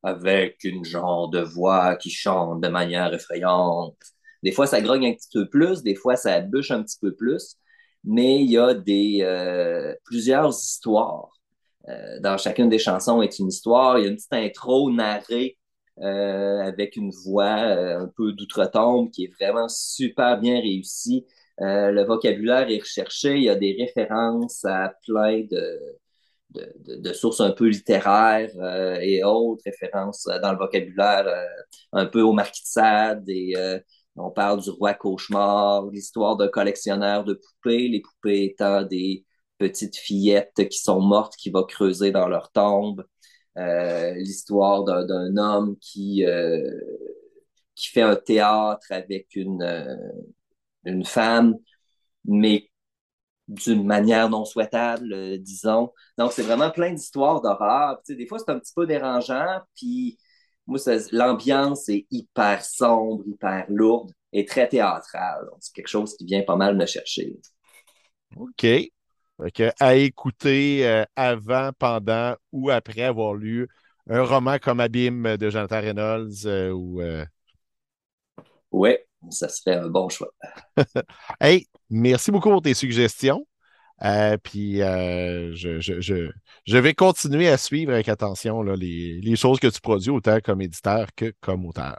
avec une genre de voix qui chante de manière effrayante. Des fois, ça grogne un petit peu plus, des fois, ça bûche un petit peu plus mais il y a des, euh, plusieurs histoires. Euh, dans chacune des chansons est une histoire. Il y a une petite intro narrée euh, avec une voix un peu d'outre-tombe qui est vraiment super bien réussie. le vocabulaire est recherché. Il y a des références à plein de, de, de, sources un peu littéraires et autres références dans le vocabulaire un peu au Marquis de Sade et on parle du roi cauchemar, l'histoire d'un collectionneur de poupées, les poupées étant des petites fillettes qui sont mortes, qui vont creuser dans leur tombe. Euh, l'histoire d'un homme qui, euh, qui fait un théâtre avec une, euh, une femme, mais d'une manière non souhaitable, disons. Donc, c'est vraiment plein d'histoires d'horreur. des fois, c'est un petit peu dérangeant, puis moi, l'ambiance est hyper sombre, hyper lourde et très théâtrale. C'est quelque chose qui vient pas mal me chercher. OK. à écouter euh, avant, pendant ou après avoir lu un roman comme Abîme de Jonathan Reynolds euh, ou. Euh, Oui, ça serait un bon choix. hey, merci beaucoup pour tes suggestions. Puis je, je, vais continuer à suivre avec attention les, les, choses que tu produis, autant comme éditeur que comme auteur.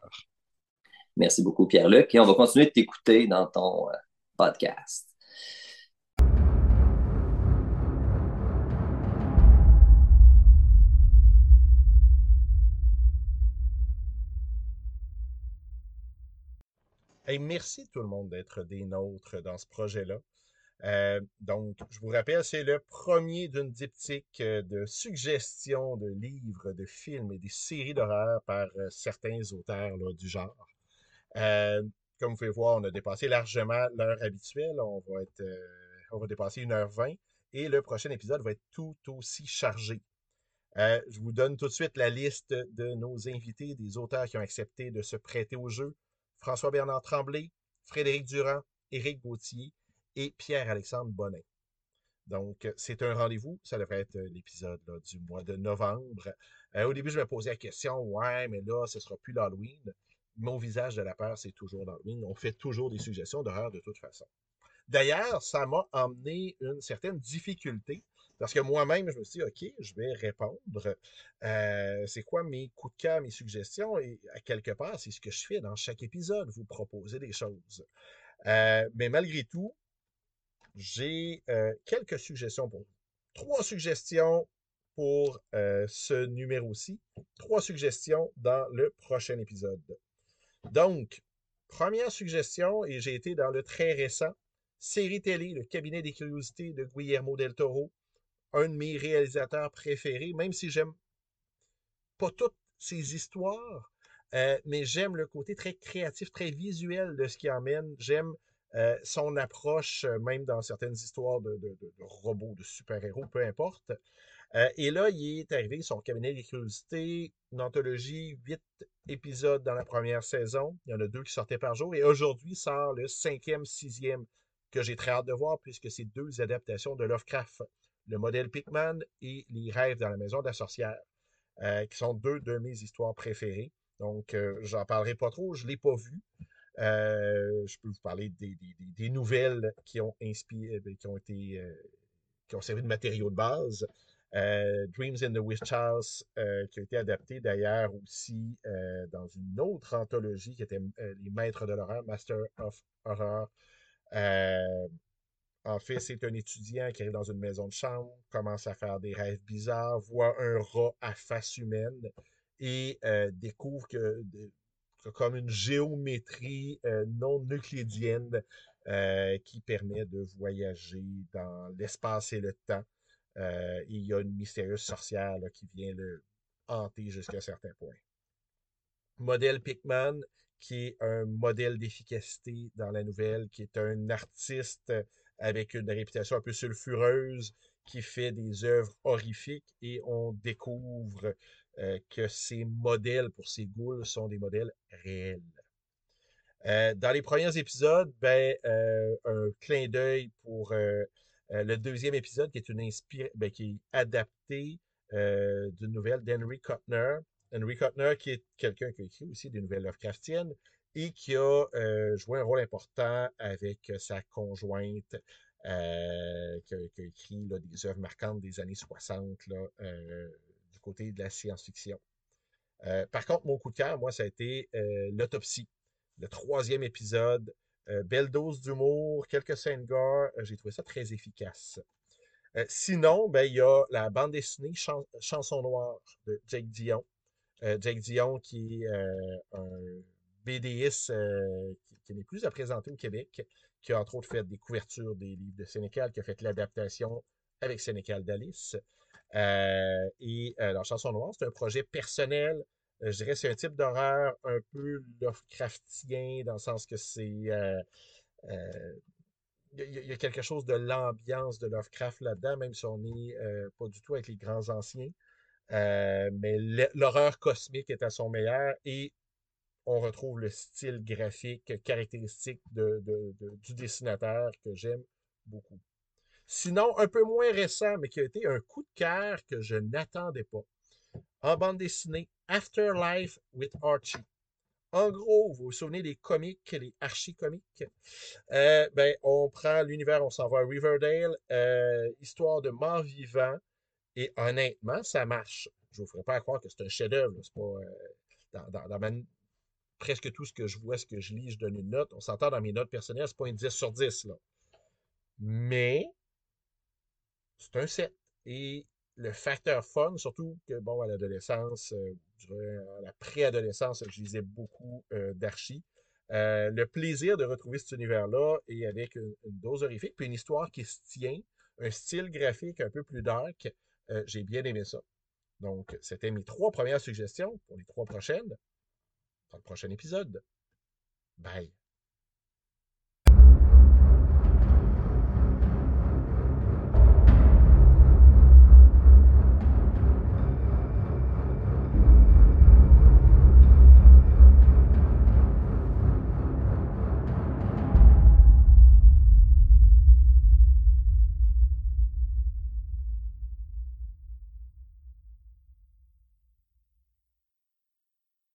Merci beaucoup, Pierre-Luc. Et on va continuer de t'écouter dans ton podcast. merci tout le monde d'être des nôtres dans ce projet-là. Euh, donc, je vous rappelle, c'est le premier d'une diptyque euh, de suggestions de livres, de films et des séries d'horreur par euh, certains auteurs du genre. comme vous pouvez voir, on a dépassé largement l'heure habituelle. On va, être, on va dépasser 1h20 et le prochain épisode va être tout aussi chargé. je vous donne tout de suite la liste de nos invités, des auteurs qui ont accepté de se prêter au jeu. François-Bernard Tremblay, Frédéric Durand, Éric Gauthier et Pierre-Alexandre Bonnet. Donc, c'est un rendez-vous. Ça devrait être l'épisode du mois de novembre. Euh, au début, je me posais la question, ouais, mais là, ce sera plus l'Halloween. Mon visage de la peur, c'est toujours l'Halloween. On fait toujours des suggestions d'horreur de toute façon. D'ailleurs, ça m'a emmené une certaine difficulté parce que moi-même, je me suis dit, OK, je vais répondre. Euh, c'est quoi mes coups de cœur, mes suggestions? Et à quelque part, c'est ce que je fais dans chaque épisode, vous proposer des choses. Euh, mais malgré tout, j'ai euh, quelques suggestions pour vous. Trois suggestions pour ce numéro-ci. Trois suggestions dans le prochain épisode. Donc, première suggestion, et j'ai été dans le très récent, série télé, Le cabinet des curiosités de Guillermo del Toro un de mes réalisateurs préférés, même si j'aime pas toutes ses histoires, euh, mais j'aime le côté très créatif, très visuel de ce qu'il amène. J'aime euh, son approche, euh, même dans certaines histoires de, robots, de super-héros, peu importe. et là, il est arrivé son cabinet des curiosités, une anthologie, huit épisodes dans la première saison. Il y en a deux qui sortaient par jour. Et aujourd'hui sort le cinquième, sixième que j'ai très hâte de voir puisque c'est deux adaptations de Lovecraft le modèle Pickman et Les rêves dans la maison de la sorcière, euh, qui sont deux de mes histoires préférées. Donc, euh, j'en parlerai pas trop, je ne l'ai pas vu. Euh, je peux vous parler des, nouvelles qui ont inspiré, qui ont été, qui ont servi de matériau de base. Dreams in the Witch House, qui a été adapté d'ailleurs aussi dans une autre anthologie qui était Les Maîtres de l'horreur, Master of Horror. En fait, c'est un étudiant qui arrive dans une maison de chambre, commence à faire des rêves bizarres, voit un rat à face humaine et euh, découvre que, comme une géométrie euh, non euclidienne euh, qui permet de voyager dans l'espace et le temps. il y a une mystérieuse sorcière qui vient le hanter jusqu'à un certain point. Modèle Pickman, qui est un modèle d'efficacité dans la nouvelle, qui est un artiste avec une réputation un peu sulfureuse, qui fait des œuvres horrifiques et on découvre euh, que ces modèles pour ces ghouls sont des modèles réels. Euh, dans les premiers épisodes, ben, euh, un clin d'œil pour le deuxième épisode qui est, une ben, qui est adapté d'une nouvelle d'Henry Kuttner. Henry Kuttner, qui est quelqu'un qui a écrit aussi des nouvelles Lovecraftiennes, et qui a joué un rôle important avec sa conjointe, qui, a, écrit des œuvres marquantes des années 60 du côté de la science-fiction. par contre, mon coup de cœur, moi, ça a été l'autopsie, le troisième épisode. belle dose d'humour, quelques scènes gore, j'ai trouvé ça très efficace. sinon, ben, il y a la bande dessinée Chanson noire de Jake Dion. Jake Dion, qui est un BDS euh, qui, n'est plus à présenter au Québec, qui a entre autres fait des couvertures des livres de Sénécal, qui a fait l'adaptation avec Sénécal d'Alice. Euh, et euh, la chanson noire, c'est un projet personnel. je dirais c'est un type d'horreur un peu Lovecraftien, dans le sens que c'est. il y, a quelque chose de l'ambiance de Lovecraft là-dedans, même si on n'est pas du tout avec les grands anciens. mais l'horreur cosmique est à son meilleur et on retrouve le style graphique caractéristique du dessinateur que j'aime beaucoup. Sinon, un peu moins récent, mais qui a été un coup de cœur que je n'attendais pas. En bande dessinée, Afterlife with Archie. En gros, vous vous souvenez des comiques, les archi-comiques? Euh, ben, on prend l'univers, on s'en va à Riverdale, euh, histoire de mort vivant, et honnêtement, ça marche. Je vous ferai pas croire que c'est un chef-d'œuvre. C'est pas euh, dans, presque tout ce que je vois, ce que je lis, je donne une note. On s'entend dans mes notes personnelles, c'est pas une 10 sur 10. Là. Mais c'est un 7. Et le facteur fun, surtout que, bon, à l'adolescence, euh, à la préadolescence, je lisais beaucoup euh, d'archis. Euh, le plaisir de retrouver cet univers-là et avec une, dose horrifique, puis une histoire qui se tient, un style graphique un peu plus dark, j'ai bien aimé ça. Donc, c'était mes trois premières suggestions pour les trois prochaines dans le prochain épisode. Bye.